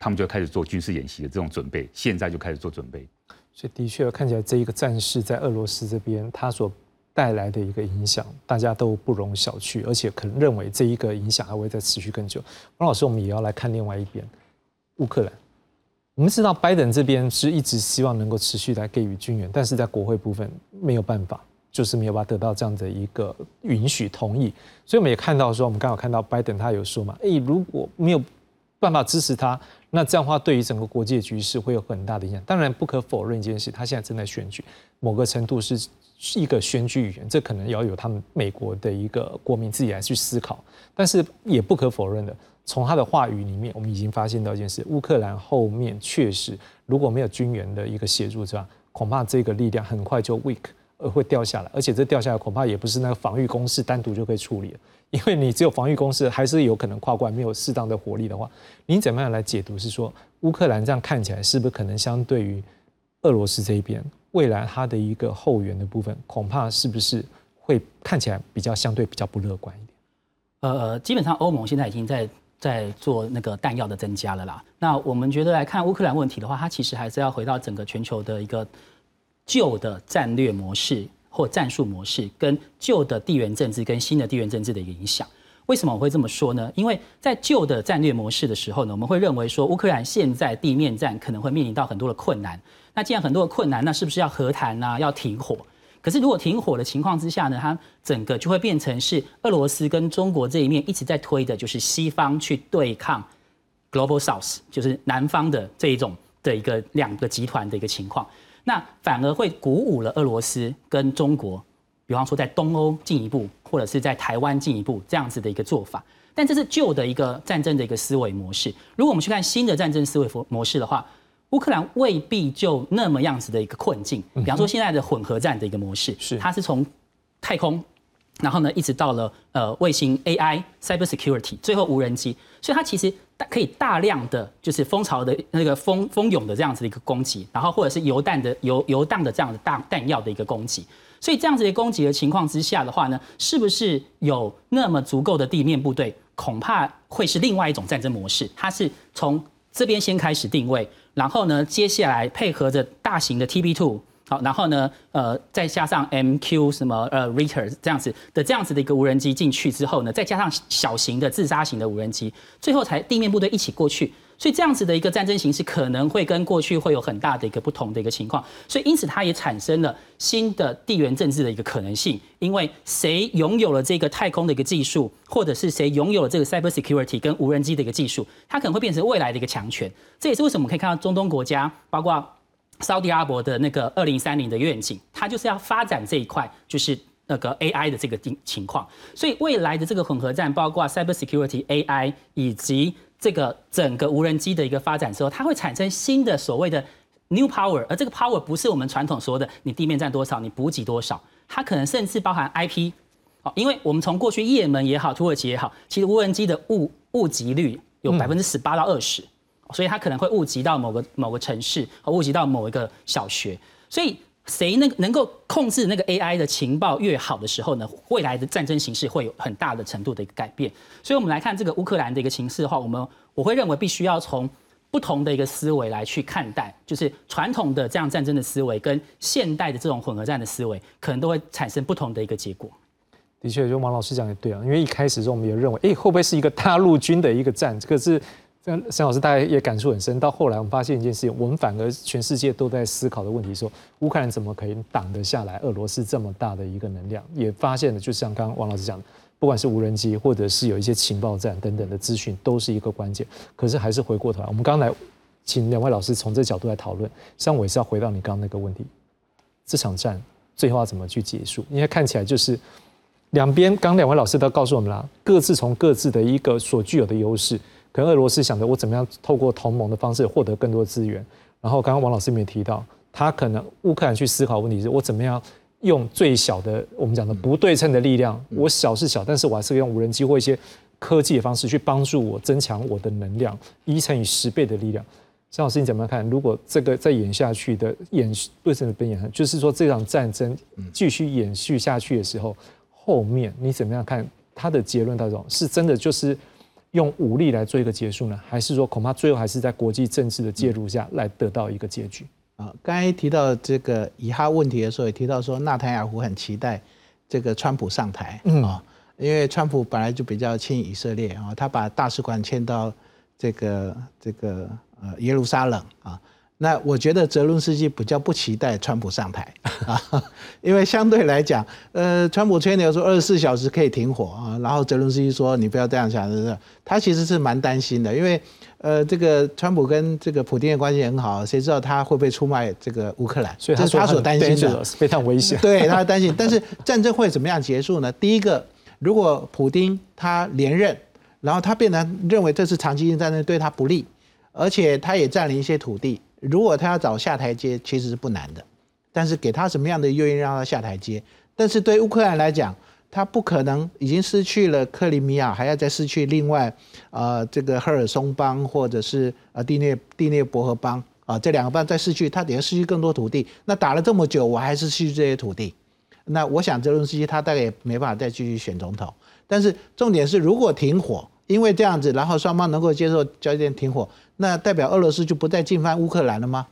他们就开始做军事演习的这种准备，现在就开始做准备。所以的确看起来这一个战事在俄罗斯这边，它所带来的一个影响，大家都不容小觑，而且可能认为这一个影响还会再持续更久。王老师，我们也要来看另外一边，乌克兰。我们知道拜登这边是一直希望能够持续来给予军援，但是在国会部分没有办法，就是没有办法得到这样的一个允许同意。所以我们也看到说，我们刚好看到拜登他有说嘛，哎，如果没有办法支持他。那这样的话，对于整个国际局势会有很大的影响。当然，不可否认一件事，他现在正在选举，某个程度是一个选举语言，这可能要有他们美国的一个国民自己来去思考。但是也不可否认的，从他的话语里面，我们已经发现到一件事：乌克兰后面确实如果没有军援的一个协助，是吧？恐怕这个力量很快就 weak，而会掉下来。而且这掉下来，恐怕也不是那个防御攻势单独就可以处理了。因为你只有防御攻势，还是有可能跨关，没有适当的火力的话，你怎么样来解读？是说乌克兰这样看起来，是不是可能相对于俄罗斯这一边，未来它的一个后援的部分，恐怕是不是会看起来比较相对比较不乐观一点？呃，基本上欧盟现在已经在在做那个弹药的增加了啦。那我们觉得来看乌克兰问题的话，它其实还是要回到整个全球的一个旧的战略模式。或战术模式跟旧的地缘政治跟新的地缘政治的一个影响，为什么我会这么说呢？因为在旧的战略模式的时候呢，我们会认为说乌克兰现在地面战可能会面临到很多的困难。那既然很多的困难，那是不是要和谈呢？要停火？可是如果停火的情况之下呢，它整个就会变成是俄罗斯跟中国这一面一直在推的，就是西方去对抗 Global South，就是南方的这一种的一个两个集团的一个情况。那反而会鼓舞了俄罗斯跟中国，比方说在东欧进一步，或者是在台湾进一步这样子的一个做法。但这是旧的一个战争的一个思维模式。如果我们去看新的战争思维模模式的话，乌克兰未必就那么样子的一个困境。比方说现在的混合战的一个模式，是它是从太空。然后呢，一直到了呃卫星 AI cyber security，最后无人机，所以它其实大可以大量的就是蜂巢的那个蜂蜂蛹的这样子的一个攻击，然后或者是油弹的油油弹的这样的大弹药的一个攻击，所以这样子的攻击的情况之下的话呢，是不是有那么足够的地面部队？恐怕会是另外一种战争模式，它是从这边先开始定位，然后呢，接下来配合着大型的 TB two。好，然后呢，呃，再加上 MQ 什么呃 Ritter 这样子的这样子的一个无人机进去之后呢，再加上小型的自杀型的无人机，最后才地面部队一起过去。所以这样子的一个战争形式可能会跟过去会有很大的一个不同的一个情况。所以因此它也产生了新的地缘政治的一个可能性，因为谁拥有了这个太空的一个技术，或者是谁拥有了这个 cyber security 跟无人机的一个技术，它可能会变成未来的一个强权。这也是为什么我们可以看到中东国家，包括。沙特阿拉伯的那个二零三零的愿景，它就是要发展这一块，就是那个 AI 的这个情情况。所以未来的这个混合战，包括 cyber security、AI 以及这个整个无人机的一个发展之后，它会产生新的所谓的 new power。而这个 power 不是我们传统说的你地面占多少，你补给多少，它可能甚至包含 IP。哦，因为我们从过去也门也好，土耳其也好，其实无人机的误误击率有百分之十八到二十。所以它可能会误及到某个某个城市，和误及到某一个小学。所以谁能能够控制那个 AI 的情报越好的时候呢？未来的战争形势会有很大的程度的一个改变。所以我们来看这个乌克兰的一个形势的话，我们我会认为必须要从不同的一个思维来去看待，就是传统的这样战争的思维跟现代的这种混合战的思维，可能都会产生不同的一个结果。的确，就王老师讲的对啊，因为一开始时候我们也认为，哎，会不会是一个大陆军的一个战？可是。这沈老师大概也感触很深。到后来，我们发现一件事情，我们反而全世界都在思考的问题：说乌克兰怎么可以挡得下来俄罗斯这么大的一个能量？也发现了，就像刚刚王老师讲的，不管是无人机，或者是有一些情报站等等的资讯，都是一个关键。可是还是回过头来，我们刚来请两位老师从这角度来讨论。像我也是要回到你刚刚那个问题：这场战最后要怎么去结束？因为看起来就是两边，刚两位老师都告诉我们了，各自从各自的一个所具有的优势。可能俄罗斯想着我怎么样透过同盟的方式获得更多资源，然后刚刚王老师也提到，他可能乌克兰去思考问题是我怎么样用最小的我们讲的不对称的力量，我小是小，但是我还是用无人机或一些科技的方式去帮助我增强我的能量，一乘以十倍的力量。张老师你怎么样看？如果这个再演下去的演对称的边演，就是说这场战争继续延续下去的时候，后面你怎么样看？他的结论到底是真的就是？用武力来做一个结束呢，还是说恐怕最后还是在国际政治的介入下来得到一个结局？啊，刚才提到这个以哈问题的时候，也提到说纳坦雅胡很期待这个川普上台啊，因为川普本来就比较亲以色列啊，他把大使馆迁到这个这个呃耶路撒冷啊。那我觉得泽伦斯基比较不期待川普上台啊，(laughs) 因为相对来讲，呃，川普吹牛说二十四小时可以停火啊，然后泽伦斯基说你不要这样想？他其实是蛮担心的，因为呃，这个川普跟这个普京的关系很好，谁知道他会不会出卖这个乌克兰？所以这是他所担心的，非常危险。(laughs) 对他担心，但是战争会怎么样结束呢？第一个，如果普京他连任，然后他变得认为这次长期性战争对他不利，而且他也占领一些土地。如果他要找下台阶，其实是不难的，但是给他什么样的诱因让他下台阶？但是对乌克兰来讲，他不可能已经失去了克里米亚，还要再失去另外，呃，这个赫尔松邦或者是呃第聂第聂伯河邦啊这两个邦再失去，他等于失去更多土地。那打了这么久，我还是失去这些土地。那我想泽伦斯基他大概也没办法再继续选总统。但是重点是，如果停火。因为这样子，然后双方能够接受交接停火，那代表俄罗斯就不再进犯乌克兰了吗？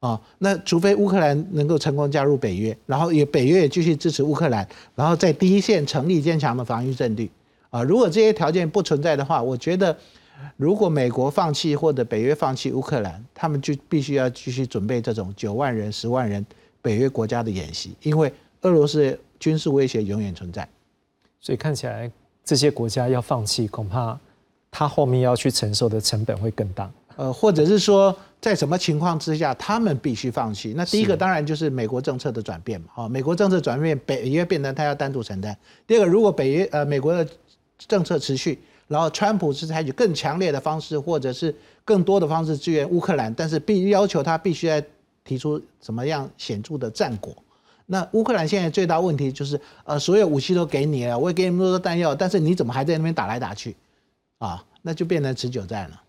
啊，那除非乌克兰能够成功加入北约，然后也北约也继续支持乌克兰，然后在第一线成立坚强的防御阵地啊。如果这些条件不存在的话，我觉得如果美国放弃或者北约放弃乌克兰，他们就必须要继续准备这种九万人、十万人北约国家的演习，因为俄罗斯军事威胁永远存在。所以看起来。这些国家要放弃，恐怕他后面要去承受的成本会更大。呃，或者是说，在什么情况之下，他们必须放弃？那第一个当然就是美国政策的转变嘛。哦，美国政策转变，北约变成他要单独承担。第二个，如果北约呃美国的政策持续，然后川普是采取更强烈的方式，或者是更多的方式支援乌克兰，但是必要求他必须要提出怎么样显著的战果。那乌克兰现在最大问题就是，呃，所有武器都给你了，我也给你那么多弹药，但是你怎么还在那边打来打去，啊，那就变成持久战了。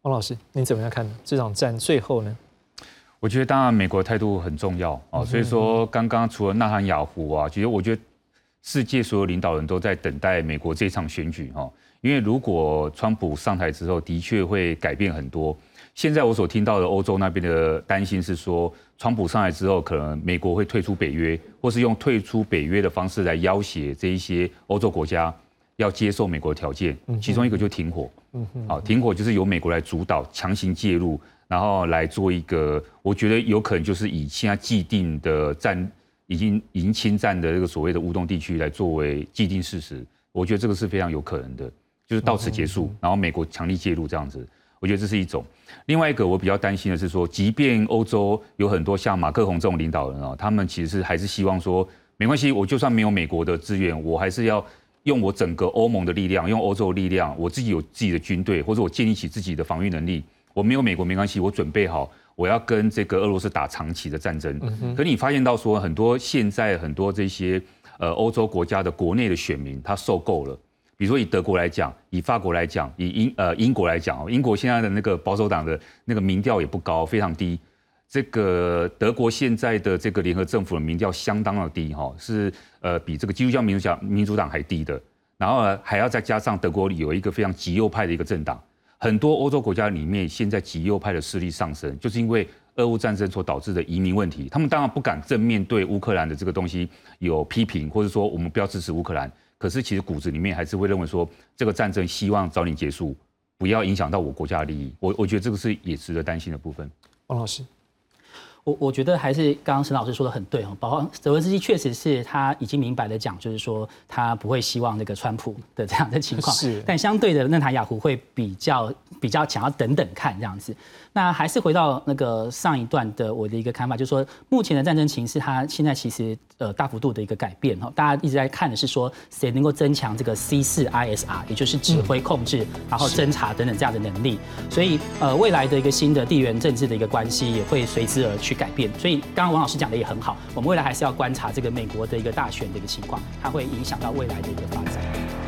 王老师，你怎么样看这场战最后呢？我觉得当然美国态度很重要啊，所以说刚刚除了纳罕雅胡啊，其实我觉得世界所有领导人都在等待美国这场选举哈，因为如果川普上台之后，的确会改变很多。现在我所听到的欧洲那边的担心是说，川普上来之后，可能美国会退出北约，或是用退出北约的方式来要挟这一些欧洲国家要接受美国的条件。其中一个就停火。好，停火就是由美国来主导，强行介入，然后来做一个，我觉得有可能就是以现在既定的战已经已经侵占的这个所谓的乌东地区来作为既定事实。我觉得这个是非常有可能的，就是到此结束，然后美国强力介入这样子。我觉得这是一种。另外一个我比较担心的是说，即便欧洲有很多像马克宏这种领导人啊，他们其实是还是希望说，没关系，我就算没有美国的资源，我还是要用我整个欧盟的力量，用欧洲的力量，我自己有自己的军队，或者我建立起自己的防御能力。我没有美国没关系，我准备好，我要跟这个俄罗斯打长期的战争。可你发现到说，很多现在很多这些呃欧洲国家的国内的选民，他受够了。比如说以德国来讲，以法国来讲，以英呃英国来讲哦，英国现在的那个保守党的那个民调也不高，非常低。这个德国现在的这个联合政府的民调相当的低哈，是呃比这个基督教民主党民主党还低的。然后，还要再加上德国里有一个非常极右派的一个政党，很多欧洲国家里面现在极右派的势力上升，就是因为俄乌战争所导致的移民问题。他们当然不敢正面对乌克兰的这个东西有批评，或者说我们不要支持乌克兰。可是，其实骨子里面还是会认为说，这个战争希望早点结束，不要影响到我国家的利益。我我觉得这个是也值得担心的部分。王老师，我我觉得还是刚刚沈老师说的很对哦，包括泽文斯基确实是他已经明白的讲，就是说他不会希望那个川普的这样的情况。是，但相对的，纳塔雅胡会比较比较想要等等看这样子。那还是回到那个上一段的我的一个看法，就是说目前的战争情势，它现在其实呃大幅度的一个改变哈，大家一直在看的是说谁能够增强这个 C 四 ISR，也就是指挥控制，然后侦查等等这样的能力。所以呃未来的一个新的地缘政治的一个关系也会随之而去改变。所以刚刚王老师讲的也很好，我们未来还是要观察这个美国的一个大选的一个情况，它会影响到未来的一个发展。